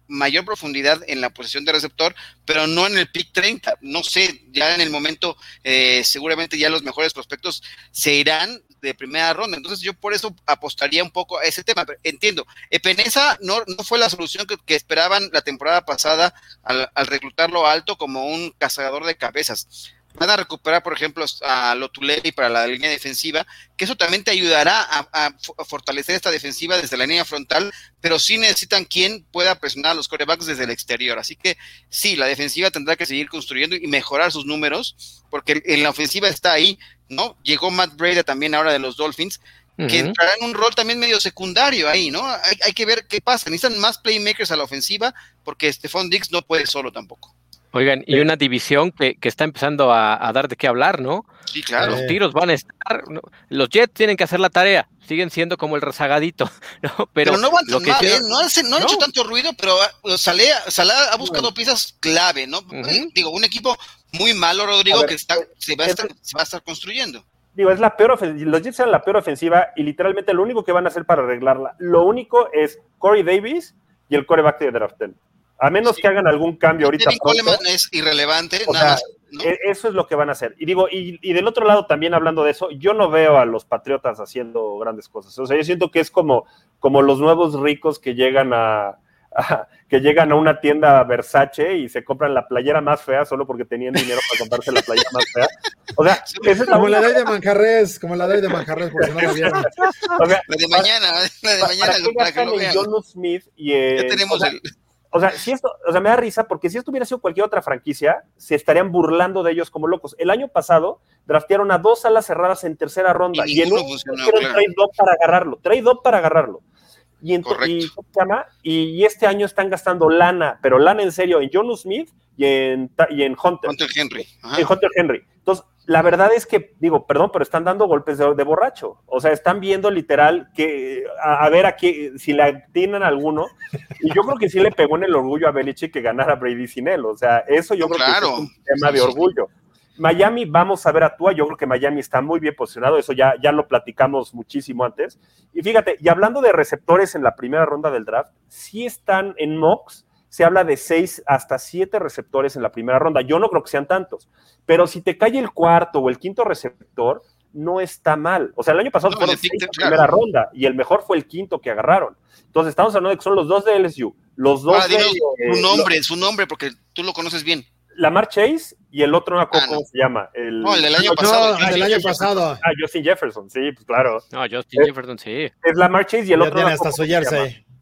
mayor profundidad en la posición de receptor, pero no en el pick 30. No sé, ya en el momento eh, seguramente ya los mejores prospectos se irán de primera ronda. Entonces yo por eso apostaría un poco a ese tema. Entiendo, Epenesa no, no fue la solución que, esperaban la temporada pasada al reclutarlo alto como un cazador de cabezas van a recuperar, por ejemplo, a Lotulelli para la línea defensiva, que eso también te ayudará a, a, fortalecer esta defensiva desde la línea frontal, pero sí necesitan quien pueda presionar a los corebacks desde el exterior. Así que sí, la defensiva tendrá que seguir construyendo y mejorar sus números, porque en la ofensiva está ahí, ¿no? Llegó Matt Breda también ahora de los Dolphins, que uh -huh. entrará en un rol también medio secundario ahí, ¿no? Hay, hay, que ver qué pasa. Necesitan más playmakers a la ofensiva, porque Stephon Diggs no puede solo tampoco. Oigan, y una división que, que está empezando a, a, dar de qué hablar, ¿no? Sí, claro. Los tiros van a estar. ¿no? Los Jets tienen que hacer la tarea. Siguen siendo como el rezagadito, *laughs* ¿no? Pero, pero no van tan mal, ¿eh? No, hace, no han hecho tanto ruido, pero Salah, Salah ha buscado bueno. piezas clave, ¿no? Uh -huh. Digo, un equipo muy malo, Rodrigo, ver, que está, se, va a estar, se va a estar construyendo digo, es la peor ofensiva, los Jets eran la peor ofensiva y literalmente lo único que van a hacer para arreglarla, lo único es Corey Davis y el coreback de draften. A menos que hagan algún cambio ahorita. Coleman es irrelevante, O nada sea, más. ¿no? E- Eso es lo que van a hacer. Y digo, y, y del otro lado también hablando de eso, yo no veo a los patriotas haciendo grandes cosas. O sea, yo siento que es como, como los nuevos ricos que llegan a, *laughs* a- que llegan a una tienda Versace y se compran la playera más fea solo porque tenían dinero para comprarse la playera más fea. O sea, es Como la ley de Manjarres, como la ley de Manjarres, porque no la *laughs* vieron. o sea, La de mañana, la de ¿para mañana, qué para que lo vean. Smith y Ya tenemos o sea, el. O sea, si esto, o sea, me da risa porque si esto hubiera sido cualquier otra franquicia, se estarían burlando de ellos como locos. El año pasado draftearon a dos alas cerradas en tercera ronda Y y, en un claro. trade-up para agarrarlo, trade-up para agarrarlo. Y, y. Y, este año están gastando lana, pero lana en serio en Jonu Smith y en, y en Hunter, Hunter Henry. Ajá. en Hunter Henry. Entonces, la verdad es que, digo, perdón, pero están dando golpes de, de borracho. O sea, están viendo literal que a, a ver aquí si le tienen alguno. Y yo creo que sí le pegó en el orgullo a Belichick que ganara Brady sin él. O sea, eso yo creo Claro. que es un tema de orgullo. Miami, vamos a ver a Tua. Yo creo que Miami está muy bien posicionado. Eso ya, ya lo platicamos muchísimo antes. Y fíjate, y hablando de receptores en la primera ronda del draft, sí están en mocks. Se habla de seis hasta siete receptores en la primera ronda. Yo no creo que sean tantos. Pero si te cae el cuarto o el quinto receptor, no está mal. O sea, el año pasado No, fueron el seis en claro. primera ronda y el mejor fue el quinto que agarraron. Entonces, estamos hablando de que son los dos de LSU, los dos Ahora, de eh, su nombre, su nombre, porque tú lo conoces bien. Lamar Chase y el otro, no Ah, no. ¿cómo se llama? El, No, el del año No, pasado. del año pasado. Ah, Justin Jefferson, sí, pues claro. No, Justin Eh, Jefferson, sí. Es Lamar Chase y el Ya otro. tiene hasta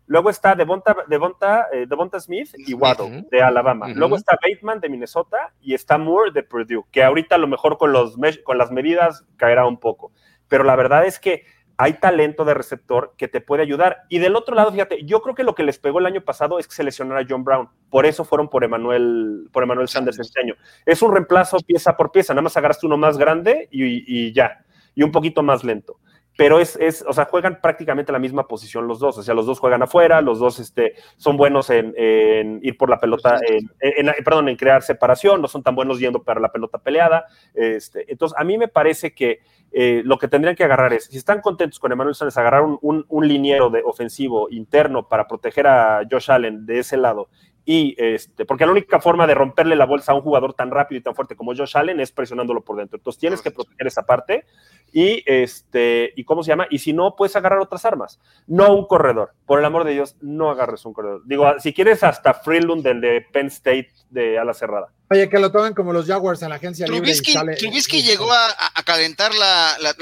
Luego está Devonta, Devonta, eh, Devonta Smith y. Waddle de Alabama. Luego está Bateman de Minnesota y está Moore de Purdue, que ahorita a lo mejor con, los con las medidas caerá un poco. Pero la verdad es que hay talento de receptor que te puede ayudar. Y del otro lado, fíjate, yo creo que lo que les pegó el año pasado es que se lesionara John Brown. Por eso fueron por Emmanuel, por Emmanuel Sanders este año. Es un reemplazo pieza por pieza, nada más agarraste uno más grande y, y ya, y un poquito más lento pero es, es, o sea, juegan prácticamente la misma posición los dos, o sea, los dos juegan afuera, los dos este, son buenos en, en ir por la pelota, en, perdón, en crear separación, no son tan buenos yendo para la pelota peleada, este, entonces a mí me parece que eh, lo que tendrían que agarrar es, si están contentos con Emmanuel Sanders, agarrar un, un, un liniero de ofensivo interno para proteger a Josh Allen de ese lado, y este, porque la única forma de romperle la bolsa a un jugador tan rápido y tan fuerte como Josh Allen es presionándolo por dentro. Entonces tienes que proteger esa parte y este, y cómo se llama, y si no, puedes agarrar otras armas, no un corredor. Por el amor de Dios, no agarres un corredor. Digo, si quieres hasta Freeland del de Penn State de ala cerrada. Oye, que lo tomen como los Jaguars en la agencia libre. y Trubisky, sale- Trubisky llegó a, calentar la, la-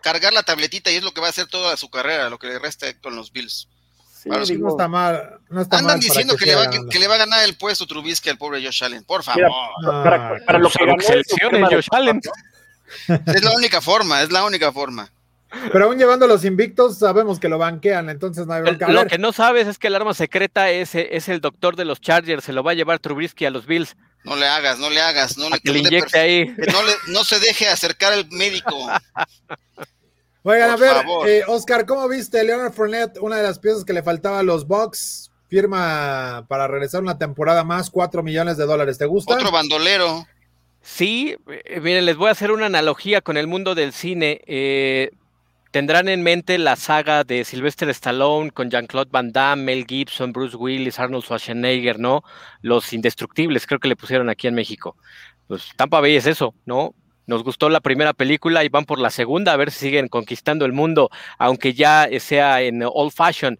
cargar la tabletita y es lo que va a hacer toda su carrera, lo que le resta con los Bills. Sí, digo, no está mal. No está Andan mal diciendo que, le va, ganando. que le va a ganar el puesto Trubisky al pobre Josh Allen. Por favor. Mira, para, para lo que ganó Josh Allen. Es la única forma, es la única forma. Pero aún llevando los invictos, sabemos que lo banquean, entonces no hay bronca. Lo que no sabes es que el arma secreta es, es el doctor de los Chargers, se lo va a llevar Trubisky a los Bills, No le hagas, no le hagas, no le, que le inyecte ahí. que no, le- no se deje acercar al médico. *laughs* Oigan, a ver, eh, Oscar, ¿cómo viste Leonard Fournette? Una de las piezas que le faltaba a los Bucks. Firma para regresar una temporada más, 4 millones de dólares. ¿Te gusta? Otro bandolero. Sí, eh, miren, les voy a hacer una analogía con el mundo del cine. Eh, tendrán en mente la saga de Sylvester Stallone con Jean-Claude Van Damme, Mel Gibson, Bruce Willis, Arnold Schwarzenegger, ¿no? Los indestructibles, creo que le pusieron aquí en México. Pues Tampa Bay es eso, ¿no? Nos gustó la primera película y van por la segunda a ver si siguen conquistando el mundo, aunque ya sea en old fashion.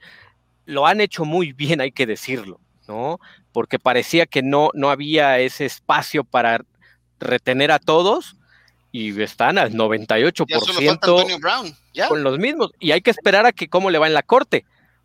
Lo han hecho muy bien, hay que decirlo, ¿no? Porque parecía que no, no había ese espacio para retener a todos y están al Ya solo falta 98% Antonio Brown. ¿Ya? con los mismos. Y hay que esperar a que cómo le va en la corte,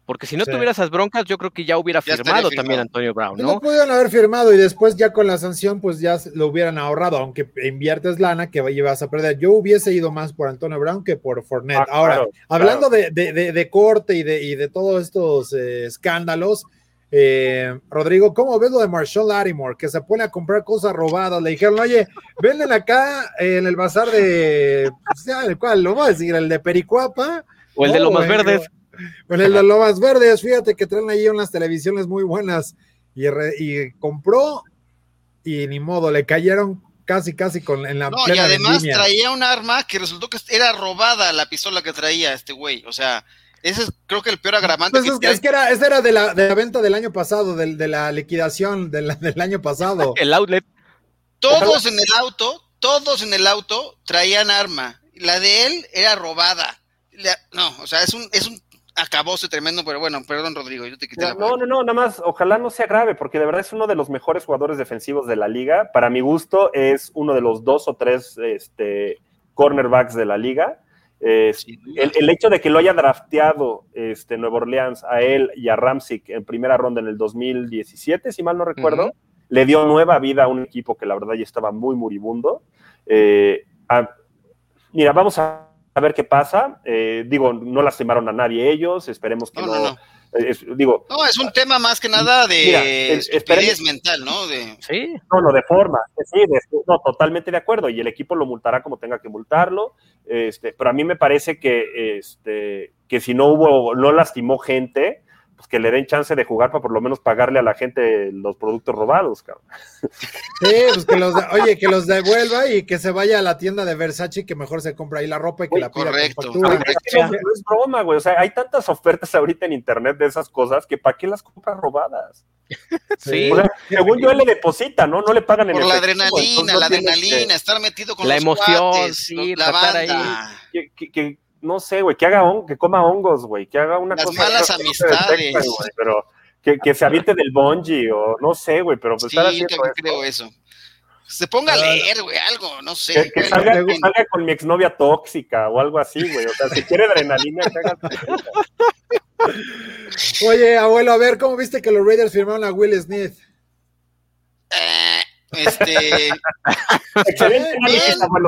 porque si no Sí. tuviera esas broncas, yo creo que ya hubiera Ya firmado firmado. también Antonio Brown, Pues No ¿no? pudieron haber firmado y después ya con la sanción pues ya lo hubieran ahorrado, aunque inviertes lana que ibas a perder. Yo hubiese ido más por Antonio Brown que por Fournette. Ah, Ahora, claro, hablando de, de- de- de corte y de, y de todos estos eh, escándalos, eh, Rodrigo, ¿cómo ves lo de Marshall Lattimore? Que se pone a comprar cosas robadas. Le dijeron, oye, venden acá eh, en el bazar de, pues, ya, ¿el cuál? Lo voy a decir, el de Pericuapa. O el de Lomas güey, Verdes. Bueno, el de Lomas Verdes, fíjate que traen ahí unas televisiones muy buenas y, re- y compró y ni modo, le cayeron casi, casi con, en la No, y plena además vendimia. traía un arma que resultó que era robada la pistola que traía este güey. O sea, Ese es creo que el peor agravante. Pues es, que era, esa era de la, de la venta del año pasado, del, de la liquidación del, del año pasado. *laughs* el outlet. Todos en el auto, todos en el auto traían arma. La de él era robada. no, o sea, es un, es un acabóse tremendo, pero bueno, perdón, Rodrigo, yo te quité no, No, no, no, nada más, ojalá no sea grave, porque de verdad es uno de los mejores jugadores defensivos de la liga. Para mi gusto, es uno de los dos o tres este, cornerbacks de la liga. el, hecho de que lo haya drafteado este, Nueva Orleans a él y a Ramsick en primera ronda en el 2017, si mal no recuerdo, le dio nueva vida a un equipo que la verdad ya estaba muy moribundo. Eh, mira, vamos a a ver qué pasa. Eh, digo, no lastimaron a nadie ellos, esperemos que no. Es, digo, no, es un tema más que nada de experiencia mental, ¿no? De... Sí. No, no, de forma. Sí, no, totalmente de acuerdo. Y el equipo lo multará como tenga que multarlo. Este, pero a mí me parece que, este, que si no hubo, no lastimó gente, pues que le den chance de jugar para por lo menos pagarle a la gente los productos robados, cabrón. Sí, pues que los, oye, que los devuelva y que se vaya a la tienda de Versace que mejor se compra ahí la ropa y que la pida correcto, con correcto. No es broma, güey, o sea, hay tantas ofertas ahorita en internet de esas cosas que ¿para qué las compras robadas? Sí. O sea, según yo, él le deposita, ¿no? No le pagan en Por la adrenalina, la adrenalina, estar metido con la los emoción, sí, la banda. Ahí. que no sé, güey, que haga que coma hongos, güey, que haga una Las cosa. malas amistades. pero que, que, se aviente del bungee o no sé, güey, pero pues sí, yo creo eso. Se ponga a leer, güey, algo, no sé. Que, salga, salga, con mi exnovia tóxica o algo así, güey. O sea, si quiere adrenalina, que haga. Oye, abuelo, a ver, ¿cómo viste que los Raiders firmaron a Will Smith? Eh, este. Excelente.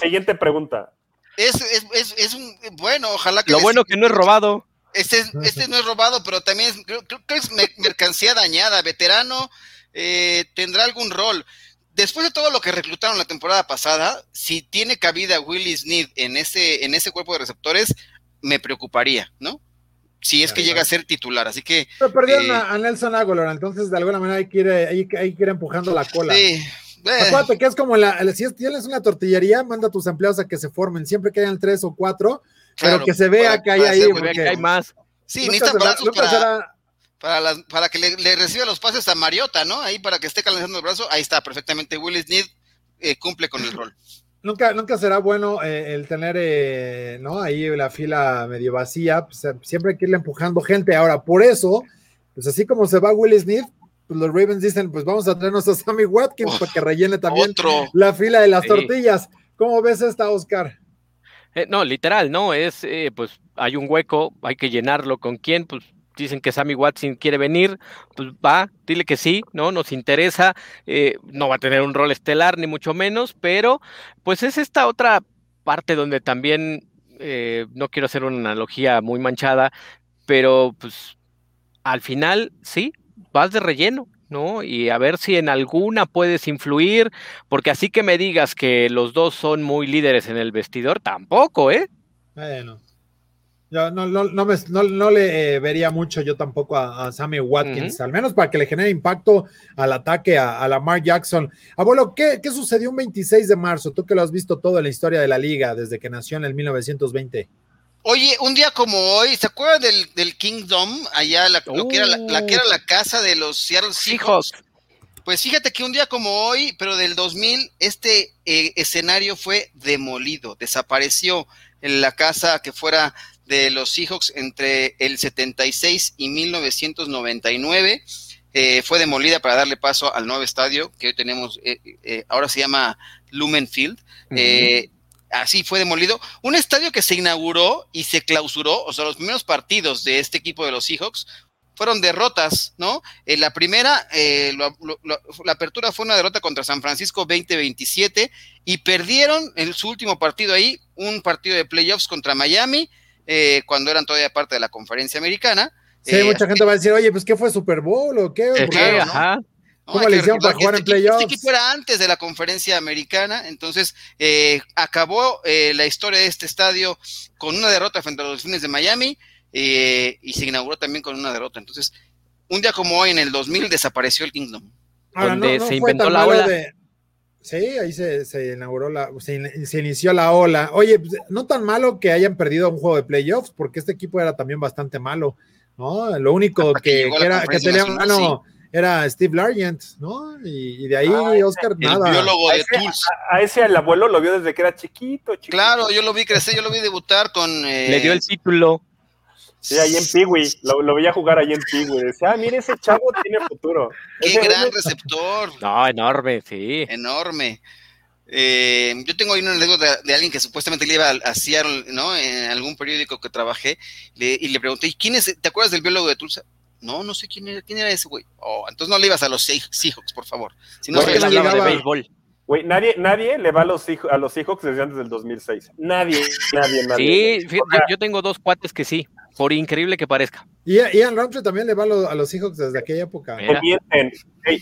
Siguiente pregunta. Es, es, es, es, un bueno, ojalá que. Lo bueno que no es robado. Este, este no es robado, pero también creo, que es mercancía dañada. Veterano eh, tendrá algún rol. Después de todo lo que reclutaron la temporada pasada, si tiene cabida Willie Smith en ese, en ese cuerpo de receptores, me preocuparía, ¿no? Si es que llega a ser titular, así que. Pero perdieron eh, a, Nelson Aguilar, entonces de alguna manera hay que ir, hay, hay que ir empujando la cola. Sí, eh. Acuérdate que es como la, si tienes una tortillería, manda a tus empleados a que se formen, siempre que hayan tres o cuatro, pero que se vea que hay ahí. Porque hay más. Sí, necesitan brazos para, para, que le, reciba los pases a Mariota, ¿no? Ahí para que esté calentando el brazo, ahí está, perfectamente. Will Smith eh, cumple con el rol. Nunca, nunca será bueno eh, el tener, ¿no? Ahí la fila medio vacía, pues, siempre hay que irle empujando gente. Ahora, por eso, pues así como se va Will Smith, pues los Ravens dicen, pues vamos a traernos a Sammy Watkins para que rellene también la fila de las tortillas. ¿Cómo ves esta, Oscar? Eh, no, literal, no, es, eh, pues hay un hueco, hay que llenarlo. ¿Con quién? Pues dicen que Sammy Watkins quiere venir, pues va, dile que sí, ¿no? Nos interesa, eh, no va a tener un rol estelar, ni mucho menos, pero pues es esta otra parte donde también, no quiero hacer una analogía muy manchada, pero pues al final, sí, vas de relleno, ¿no? Y a ver si en alguna puedes influir, porque así que me digas que los dos son muy líderes en el vestidor, tampoco, ¿eh? Bueno. Yo no, no, no, me, no, le eh, vería mucho yo tampoco a, Sammy Watkins, al menos para que le genere impacto al ataque a, a Lamar Jackson. Abuelo, ¿qué, ¿qué sucedió un 26 de marzo? Tú que lo has visto todo en la historia de la liga desde que nació en el 1920. Oye, un día como hoy, ¿se acuerdan del, Kingdom? Allá, la, lo que era la, que era la casa de los Seattle Seahawks. Pues fíjate que un día como hoy, pero del 2000, este eh, escenario fue demolido, desapareció en la casa que fuera de los Seahawks entre el 76 y 1999. Eh, fue demolida para darle paso al nuevo estadio que hoy tenemos, eh, ahora se llama Lumen Field así fue demolido. Un estadio que se inauguró y se clausuró, o sea, los primeros partidos de este equipo de los Seahawks fueron derrotas, ¿no? En la primera, eh, la apertura fue una derrota contra San Francisco 20-27 y perdieron en su último partido ahí, un partido de playoffs contra Miami, eh, cuando eran todavía parte de la conferencia americana. Sí, eh, mucha gente va a decir, oye, pues ¿qué fue Super Bowl o qué? Ajá. ¿Cómo le hicieron para jugar en este playoffs? Este equipo era antes de la conferencia americana, entonces eh, acabó eh, la historia de este estadio con una derrota frente a los fines de Miami eh, y se inauguró también con una derrota. Entonces, un día como hoy, en el 2000, desapareció el Kingdom. donde se inventó la ola. Sí, ahí se, se inauguró la, se, se, inició la ola. Oye, pues, no tan malo que hayan perdido un juego de playoffs, porque este equipo era también bastante malo, ¿no? Lo único que, que, era, que tenía mano era Steve Largent, ¿no? Y, y de ahí ah, Oscar el nada. biólogo de A ese, Tulsa. a- a ese el abuelo lo vio desde que era chiquito, chiquito. Claro, yo lo vi crecer, yo lo vi debutar con. eh, Le dio el título. Sí, ahí en Piwi, lo, lo veía jugar ahí en Piwi. Decía, ah, mire, ese chavo tiene futuro. Qué Ese- gran receptor. No, enorme, sí. enorme. Eh, yo tengo ahí una anécdota de, de alguien que supuestamente le iba a, a Seattle, ¿no? En algún periódico que trabajé, le- y le pregunté, ¿y quién es? ¿Te acuerdas del biólogo de Tulsa? No, no sé quién era, quién era ese güey. Oh, entonces no le ibas a los Se- Seahawks, por favor. Si no sabes él hablaba de béisbol. Güey, nadie, nadie le va a los, a los Seahawks desde antes del 2006. Nadie, nadie, nadie. Sí, fíjate, yo, yo tengo dos cuates que sí, por increíble que parezca. Y Ian Roundtree también le va a, lo- a los Seahawks desde aquella época. Mira. Te mienten, ey,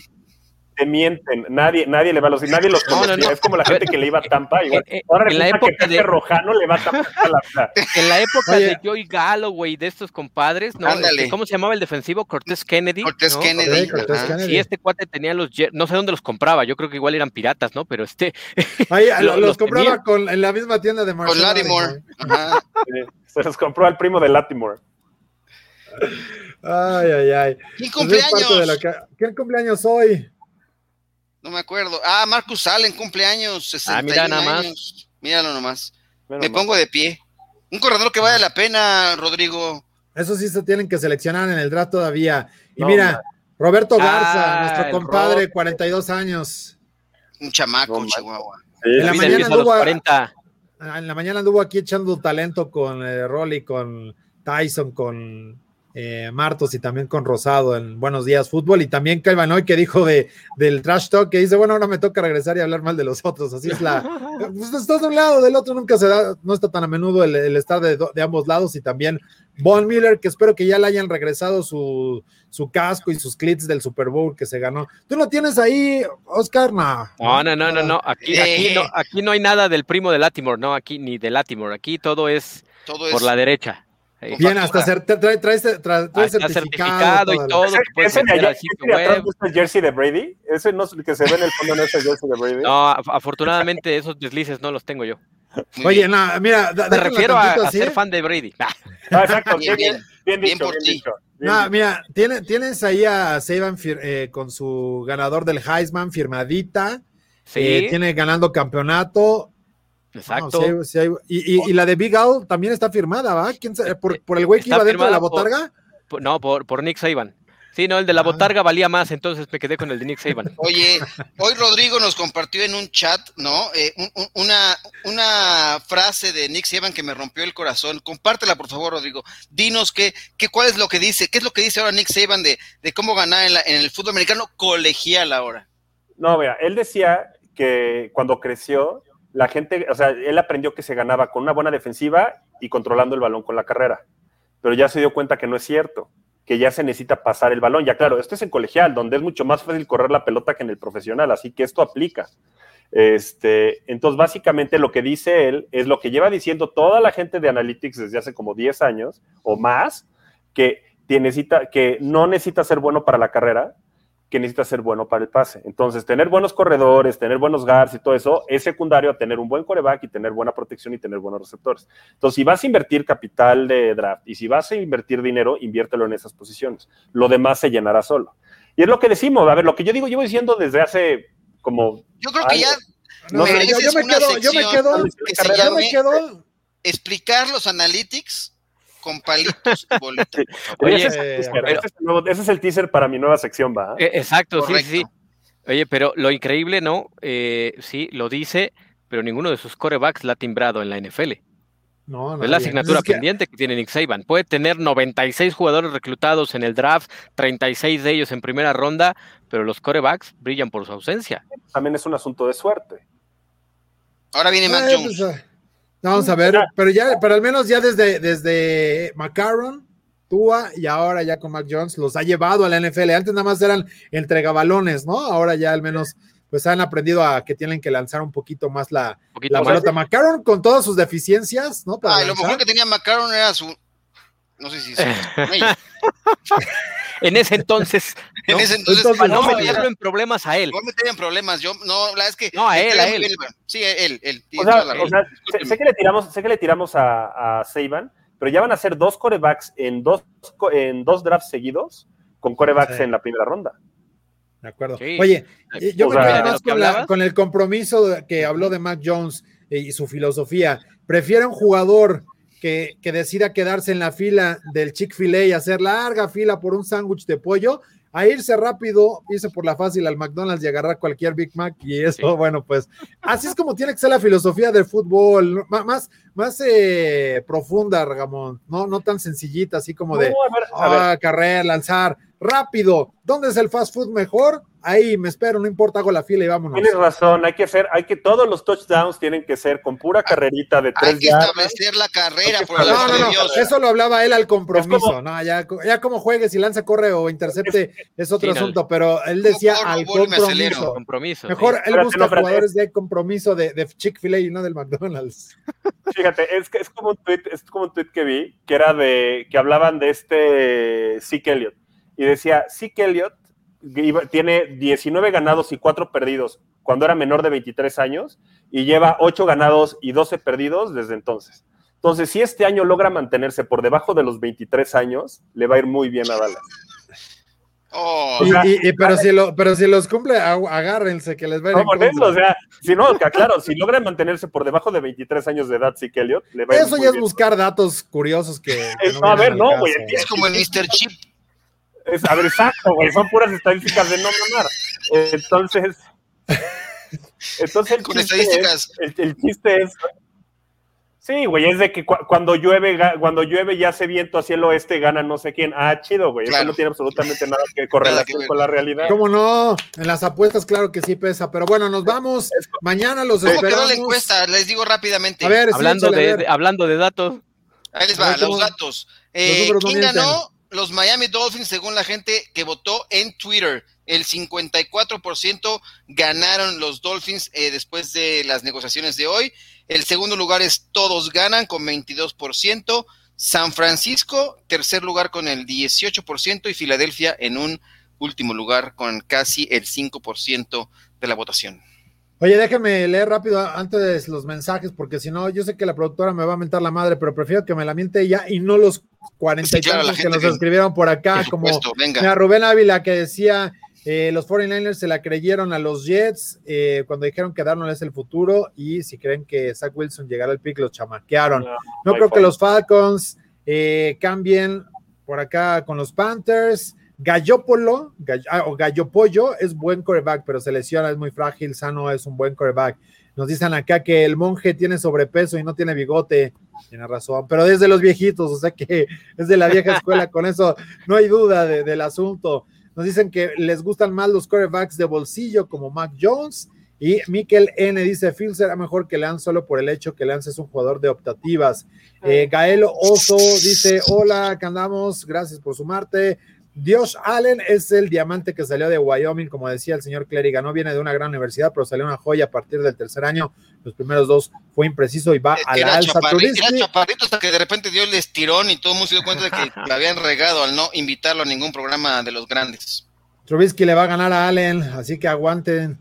te mienten. Nadie, nadie le va a los nadie los No, no, no. Es como la gente que le iba a Tampa. Igual. En- en- Ahora en la que época Pepe de- Rojano le va a Tampa. a la- *laughs* En la época Oye. de Joey Galloway, de estos compadres, ¿no? Ándale. Este, ¿Cómo se llamaba el defensivo? Cortés Kennedy. Cortés ¿no? Kennedy. Sí, Cortés. Kennedy. Sí, este cuate tenía los, no sé dónde los compraba, yo creo que igual eran piratas, ¿no? Pero este, *laughs* Ahí, Lo- los, los compraba tenía. con, en la misma tienda de Marshall Con Lattimore. Ajá. *laughs* Sí, Se los compró al primo de Latimore. Ay, ay, ay. ¿Quién Pues cumpleaños? ¿Quién cumpleaños hoy? No me acuerdo. Ah, Marcus Allen, cumpleaños. 61 Ah, mira nada más. años. Míralo nomás. Menos Me pongo de pie. Un corredor que vale la pena, Rodrigo. Eso sí se tienen que seleccionar en el draft todavía. Y No, mira, man. Roberto Garza, Ah, nuestro compadre, Rob. 42 años. Un chamaco, No. Chihuahua. Sí, En la David mañana empieza a los anduvo a- 40. Ah, En la mañana anduvo aquí echando talento con eh, Rolly, con Tyson, con eh, Martos y también con Rosado en Buenos Días Fútbol. Y también Calvin hoy que dijo de, del trash talk, que dice, bueno, ahora me toca regresar y hablar mal de los otros. Así es la... *laughs* Pues estás de un lado, del otro nunca se da, no está tan a menudo el, el estar de, ambos lados. Y también Von Miller, que espero que ya le hayan regresado su, su casco y sus clits del Super Bowl que se ganó. ¿Tú lo tienes ahí, Oscar? No. No, no, no, no, no. Aquí, aquí, no, aquí no hay nada del primo de Latimore, no, aquí ni de Latimore. Aquí todo es Todo es. por la derecha. Sí. Bien, hasta cer- trae, trae, trae, trae- certificado, certificado y todo. todo. Ese, que puedes ese de allá, el jersey de Brady. Ese no es el que se ve en el fondo, no es el jersey de Brady. No, af- afortunadamente esos deslices no los tengo yo. Muy *laughs* Oye, bien. no, mira, Me refiero a, a ser fan de Brady. Ah, *laughs* Ah, exacto. Bien, Bien, bien. dicho, por bien ti. dicho. No, mira, tiene- tienes ahí a Saban eh, con su ganador del Heisman firmadita. sí, eh, tiene ganando campeonato. Exacto. No, sí hay- sí hay- y, y- y la de Big Owl también está firmada, ¿va? ¿Quién sabe? ¿Por, por el güey que iba dentro de la botarga? Por- No, por, por Nick Saban. Sí, no, el de la Ah. botarga valía más, entonces me quedé con el de Nick Saban. *laughs* Oye, hoy Rodrigo nos compartió en un chat, ¿no? Eh, un- un- una, una frase de Nick Saban que me rompió el corazón. Compártela, por favor, Rodrigo. Dinos qué, qué, cuál es lo que dice, qué es lo que dice ahora Nick Saban de, de cómo ganar en, la- en el fútbol americano colegial ahora. No, mira, él decía que cuando creció, la gente, o sea, él aprendió que se ganaba con una buena defensiva y controlando el balón con la carrera. Pero ya se dio cuenta que no es cierto, que ya se necesita pasar el balón. Ya claro, esto es en colegial, donde es mucho más fácil correr la pelota que en el profesional, así que esto aplica. Este, entonces, básicamente lo que dice él es lo que lleva diciendo toda la gente de Analytics desde hace como 10 años o más, que, necesita, que no necesita ser bueno para la carrera, que necesita ser bueno para el pase. Entonces, tener buenos corredores, tener buenos guards y todo eso es secundario a tener un buen coreback y tener buena protección y tener buenos receptores. Entonces, si vas a invertir capital de draft y si vas a invertir dinero, inviértelo en esas posiciones. Lo demás se llenará solo. Y es lo que decimos, a ver, lo que yo digo, llevo diciendo desde hace como... Yo creo que ya No, yo, me una quedo, yo me sección quedo, que se yo me quedo. explicar los analytics con palitos y bolitas. Oye, ese, es el teaser, pero- ese es el nuevo- ese es el teaser para mi nueva sección, ¿va? Eh, Exacto, sí, sí. Oye, pero lo increíble, ¿no? Eh, sí, lo dice, pero ninguno de sus corebacks la ha timbrado en la NFL. No, no, es la asignatura Es que- pendiente que tiene Nick Saban. Puede tener 96 jugadores reclutados en el draft, 36 de ellos en primera ronda, pero los corebacks brillan por su ausencia. También es un asunto de suerte. Ahora viene Eh, Jones. Vamos a ver, pero ya, pero al menos ya desde, desde McCarron, Tua y ahora ya con Mac Jones los ha llevado a la NFL. Antes nada más eran entregabalones, ¿no? Ahora ya al menos pues han aprendido a que tienen que lanzar un poquito más la, poquito la más. McCarron con todas sus deficiencias, ¿no? Para Ah, lo mejor que tenía McCarron era su. No sé si. *laughs* En ese entonces, *laughs* En ¿no? ese entonces, Entonces, Para no no, meterlo en problemas a él. No meter en problemas, yo no, la verdad es que No, a él, a él. Sí, él, él. O sea, o sea, sé, sé que le tiramos, sé que le tiramos a, a Saban, pero ya van a ser dos corebacks en dos, en dos drafts seguidos con corebacks Sí. en la primera ronda. De acuerdo. Sí. Oye, y yo O me sea, quedo ¿de más lo que con, la- con el compromiso que habló de Mac Jones eh, y su filosofía. Prefiere un jugador que, que decida quedarse en la fila del Chick-fil-A y hacer larga fila por un sándwich de pollo, a irse rápido, irse por la fácil al McDonald's y agarrar cualquier Big Mac. Y eso, Sí. bueno, pues así es como tiene que ser la filosofía del fútbol, más, más eh, profunda, Ramón, no, no tan sencillita, así como de a ver, a ver, ah, carrera, lanzar, rápido. ¿Dónde es el fast food mejor? Ahí me espero, no importa, hago la fila y vámonos. Tienes razón, hay que hacer, hay que todos los touchdowns tienen que ser con pura carrerita de Hay tres que yardas. establecer la carrera, Hay que por No, no, no, eso lo hablaba él al compromiso, como- no, ya, ya como juegue, si lanza, corre o intercepte es otro Sí, asunto, pero él decía Por al me compromiso. Compromiso. Mejor sí. él Espérate, busca no, jugadores de compromiso de, de Chick-fil-A y no del McDonald's. *laughs* Fíjate, es, como un tweet, es como un tweet que vi, que era de, que hablaban de este Zeke Elliott, y decía, Zeke Elliott tiene 19 ganados y 4 perdidos cuando era menor de 23 años, y lleva 8 ganados y 12 perdidos desde entonces. Entonces, si este año logra mantenerse por debajo de los 23 años, le va a ir muy bien a Dallas. Oh, O sea, Y- y- y- pero, si lo, pero si los cumple, ag- agárrense que les va a ir eso, o sea, si no, que claro, si logra mantenerse por debajo de 23 años de edad, Zeke Elliott, le va a ir Eso ya es bien. buscar datos curiosos que. que Es- no, a ver, no, güey, es como el Mr. Chip. Es- a ver, exacto, güey, son puras estadísticas de no mamar. Eh, Entonces, entonces el Con chiste estadísticas. es- el, el chiste es, sí, güey, es de que cu- cuando llueve, cuando llueve y hace viento hacia el oeste, gana no sé quién. Ah, chido, güey, eso no tiene absolutamente nada que *laughs* correlación con la realidad. ¿Cómo no? En las apuestas, claro que sí pesa. Pero bueno, nos vamos. Mañana los ¿Cómo quedó esperamos. la encuesta? Les digo rápidamente. A ver, sí, Hablando a de, ver. de- hablando de datos, Ahí les va, ver, ¿cómo? los datos. Eh, ¿Quién ganó? Los Miami Dolphins, según la gente que votó en Twitter. El 54% ganaron los Dolphins eh, después de las negociaciones de hoy. El segundo lugar es Todos ganan con 22%. San Francisco, tercer lugar con el 18% y Filadelfia en un último lugar con casi el 5% de la votación. Oye, déjame leer rápido antes los mensajes, porque si no, yo sé que la productora me va a mentar la madre, pero prefiero que me la miente ella y no los cuarenta y Sí, claro, que nos escribieron por acá, Por como venga. mira, Rubén Ávila que decía, eh, los 49ers se la creyeron a los Jets eh, cuando dijeron que Darnold es el futuro y si creen que Zach Wilson llegará al pick, los chamaquearon. No, creo que los Falcons eh, cambien por acá con los Panthers. Gallopolo Gall- ah, o Gallopollo es buen coreback, pero se lesiona, es muy frágil, sano, es un buen coreback. Nos dicen acá que el monje tiene sobrepeso y no tiene bigote. Tiene razón, pero desde los viejitos, o sea que *laughs* es de la vieja escuela, con eso no hay duda de- del asunto. Nos dicen que les gustan más los corebacks de bolsillo como Mac Jones. Y Mikel N dice: Phil será mejor que Lance solo por el hecho que Lance es un jugador de optativas. Eh, Gaelo Oso dice: Hola, que andamos, gracias por sumarte. Dios Allen es el diamante que salió de Wyoming, como decía el señor Clériga. No viene de una gran universidad, pero salió una joya a partir del tercer año. Los primeros dos fue impreciso y va a la alza. era chaparrito hasta que de repente dio el estirón y todo el mundo se dio cuenta de que *laughs* le habían regado al no invitarlo a ningún programa de los grandes. Trubisky le va a ganar a Allen, así que aguanten.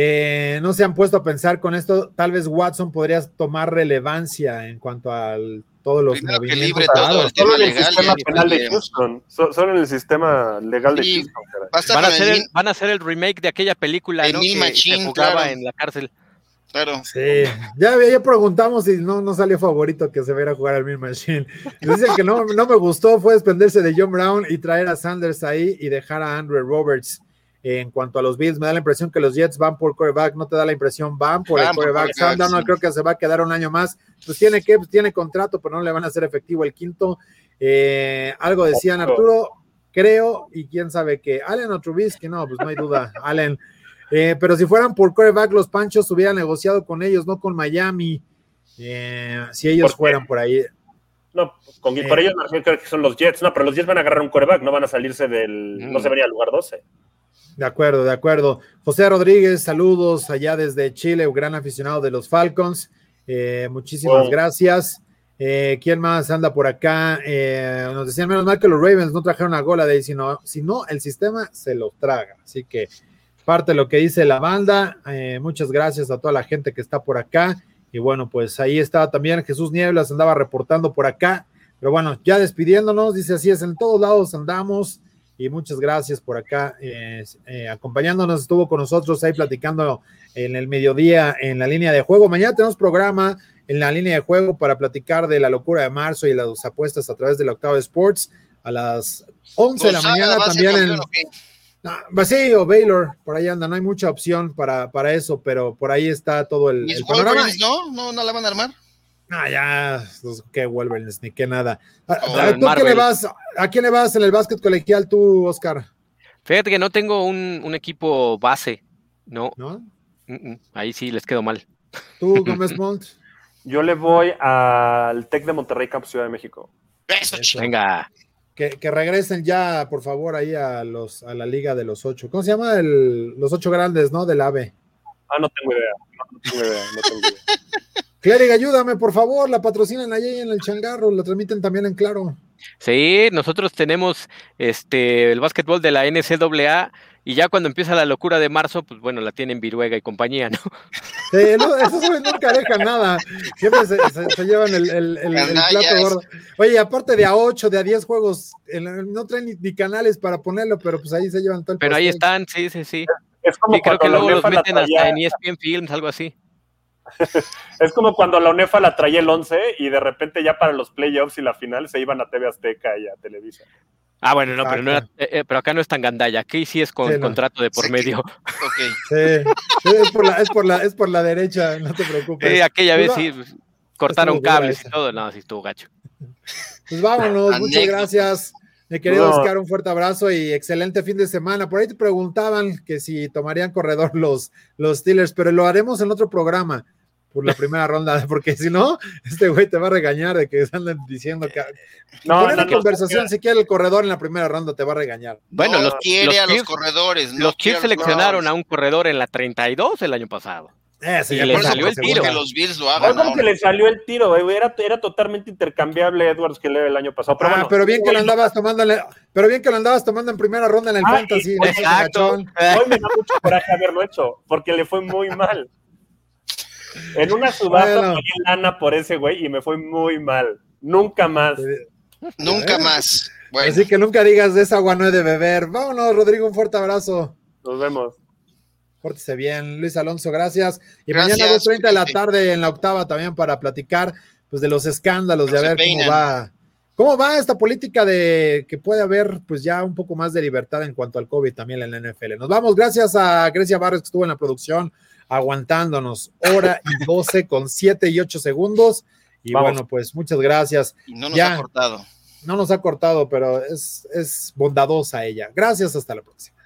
Eh, no se han puesto a pensar con esto. Tal vez Watson podría tomar relevancia en cuanto a todos los Primero que movimientos. libre raros. todo el Solo en el legal. sistema penal de Houston. So- Solo en el sistema legal de Sí. Houston. van a, hacer el, van a hacer el remake de aquella película El ¿no? Que Machine, se jugaba claro. en la cárcel. Claro. Sí, ya, ya preguntamos y no, no salió favorito que se viera jugar al Mean Machine. *laughs* Dicen que no, no me gustó fue desprenderse de John Brown y traer a Sanders ahí y dejar a Andrew Roberts. En cuanto a los Bills, me da la impresión que los Jets van por quarterback, no te da la impresión, van por Van el quarterback. quarterback, Sam Darnold sí. creo que se va a quedar un año más. Pues tiene que, tiene contrato, pero no le van a hacer efectivo el quinto. Eh, algo decían Arturo, creo, y quién sabe que Allen o Trubisky, no, pues no hay duda, *laughs* Allen. Eh, pero si fueran por quarterback, los Panchos hubieran negociado con ellos, no con Miami. Eh, si ellos fueran por ahí. No, con, Eh. por ellos creo que son los Jets. No, pero los Jets van a agarrar un coreback, no van a salirse del. Mm. No se venía al lugar 12. De acuerdo, de acuerdo. José Rodríguez, saludos allá desde Chile, un gran aficionado de los Falcons. Eh, muchísimas Wow. gracias. Eh, ¿Quién más anda por acá? Eh, nos decían, menos mal que los Ravens no trajeron a Gola de sino, si no, el sistema se lo traga. Así que parte de lo que dice la banda. Eh, muchas gracias a toda la gente que está por acá. Y bueno, pues ahí está también Jesús Nieblas, andaba reportando por acá. Pero bueno, ya despidiéndonos, dice así es, en todos lados andamos. Y muchas gracias por acá acompañándonos. Estuvo con nosotros ahí platicando en el mediodía en la línea de juego. Mañana tenemos programa en la línea de juego para platicar de la locura de marzo y las apuestas a través de la Octava Sports a las 11 de la mañana también en Vacío, Baylor, por ahí anda, no hay mucha opción para, para eso, pero por ahí está todo el, el panorama. ¿no? ¿no? ¿No la van a armar? Ah, ya, qué Wolverines, ni qué nada. ¿A, quién le vas, ¿A quién le vas en el básquet colegial tú, Oscar? Fíjate que no tengo un, un equipo base, ¿no? ¿No? ahí sí les quedo mal. ¿Tú, *laughs* Gómez Montt? Yo le voy al Tec de Monterrey, Campo Ciudad de México. Venga. Que, regresen ya, por favor, ahí a los a la Liga de los Ocho. ¿Cómo se llama? El, los Ocho Grandes, ¿no? Del AVE. Ah, no tengo idea. No, tengo idea. No tengo idea. Ayúdame, por favor. La patrocinan allí en el changarro. La transmiten también en Claro. Sí, nosotros tenemos este el básquetbol de la NCAA y ya cuando empieza la locura de marzo, pues bueno, la tienen Viruega y compañía, ¿no? Sí, eso nunca dejan nada. Siempre se, llevan el, el, plato gordo. Oye, aparte de a 8, de a 10 juegos, no traen ni, canales para ponerlo, pero pues ahí se llevan todo el Pero ahí están, sí, sí, sí. Es como creo que luego los meten hasta en ESPN Films, algo así. *laughs* es como cuando la UNEFA la traía el 11 y de repente ya para los playoffs y la final se iban a TV Azteca y a Televisa. Ah, bueno, no, pero, no era, eh, eh, pero acá no es tan gandalla. Aquí sí es con contrato de por medio. *laughs* Sí, es, por la, es, por la, es por la derecha, no te preocupes. Sí, aquella vez sí pues, cortaron cables y todo. No, sí estuvo gacho. Pues vámonos, muchas gracias. Mi querido Oscar, un fuerte abrazo y excelente fin de semana. Por ahí te preguntaban que si tomarían corredor los, los Steelers, pero lo haremos en otro programa por la primera ronda, *laughs* porque si no, este güey te va a regañar de que andan diciendo que. No, poner no, conversación, si quiere el corredor en la primera ronda, te va a regañar. Bueno, los quiere a los corredores. Los Chiefs seleccionaron a un corredor en la 32 el año pasado. Eh, y le salió el tiro. Que los Bills lo hagan. No, que le salió el tiro, güey. Era, era, totalmente intercambiable Edwards que le el año pasado. Pero, ah, bueno, pero bien que lo andabas tomando, pero bien que lo andabas tomando en primera ronda en el ah, fantasy. Exacto. Hoy me da mucho coraje haberlo hecho, porque le fue muy mal. En una subasta bueno. lana por ese güey y me fue muy mal. Nunca más. Nunca más. Así que nunca digas de esa agua no he de beber. Vámonos, Rodrigo, un fuerte abrazo. Nos vemos. Pórtese bien, Luis Alonso, gracias. Y mañana a las 2.30 de la tarde en la octava también para platicar pues de los escándalos, de a ver cómo va. ¿Cómo va esta política de que puede haber pues ya un poco más de libertad en cuanto al COVID también en la NFL? Nos vamos, gracias a Grecia Barres que estuvo en la producción, aguantándonos hora y 12 con 7 y 8 segundos. Y bueno, pues muchas gracias. Y no nos ha cortado. No nos ha cortado, pero es, es bondadosa ella. Gracias, hasta la próxima.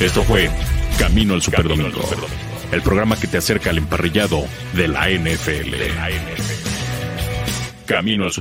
Esto fue Camino al Superdomingo, el programa que te acerca al emparrillado de la NFL. Camino al Super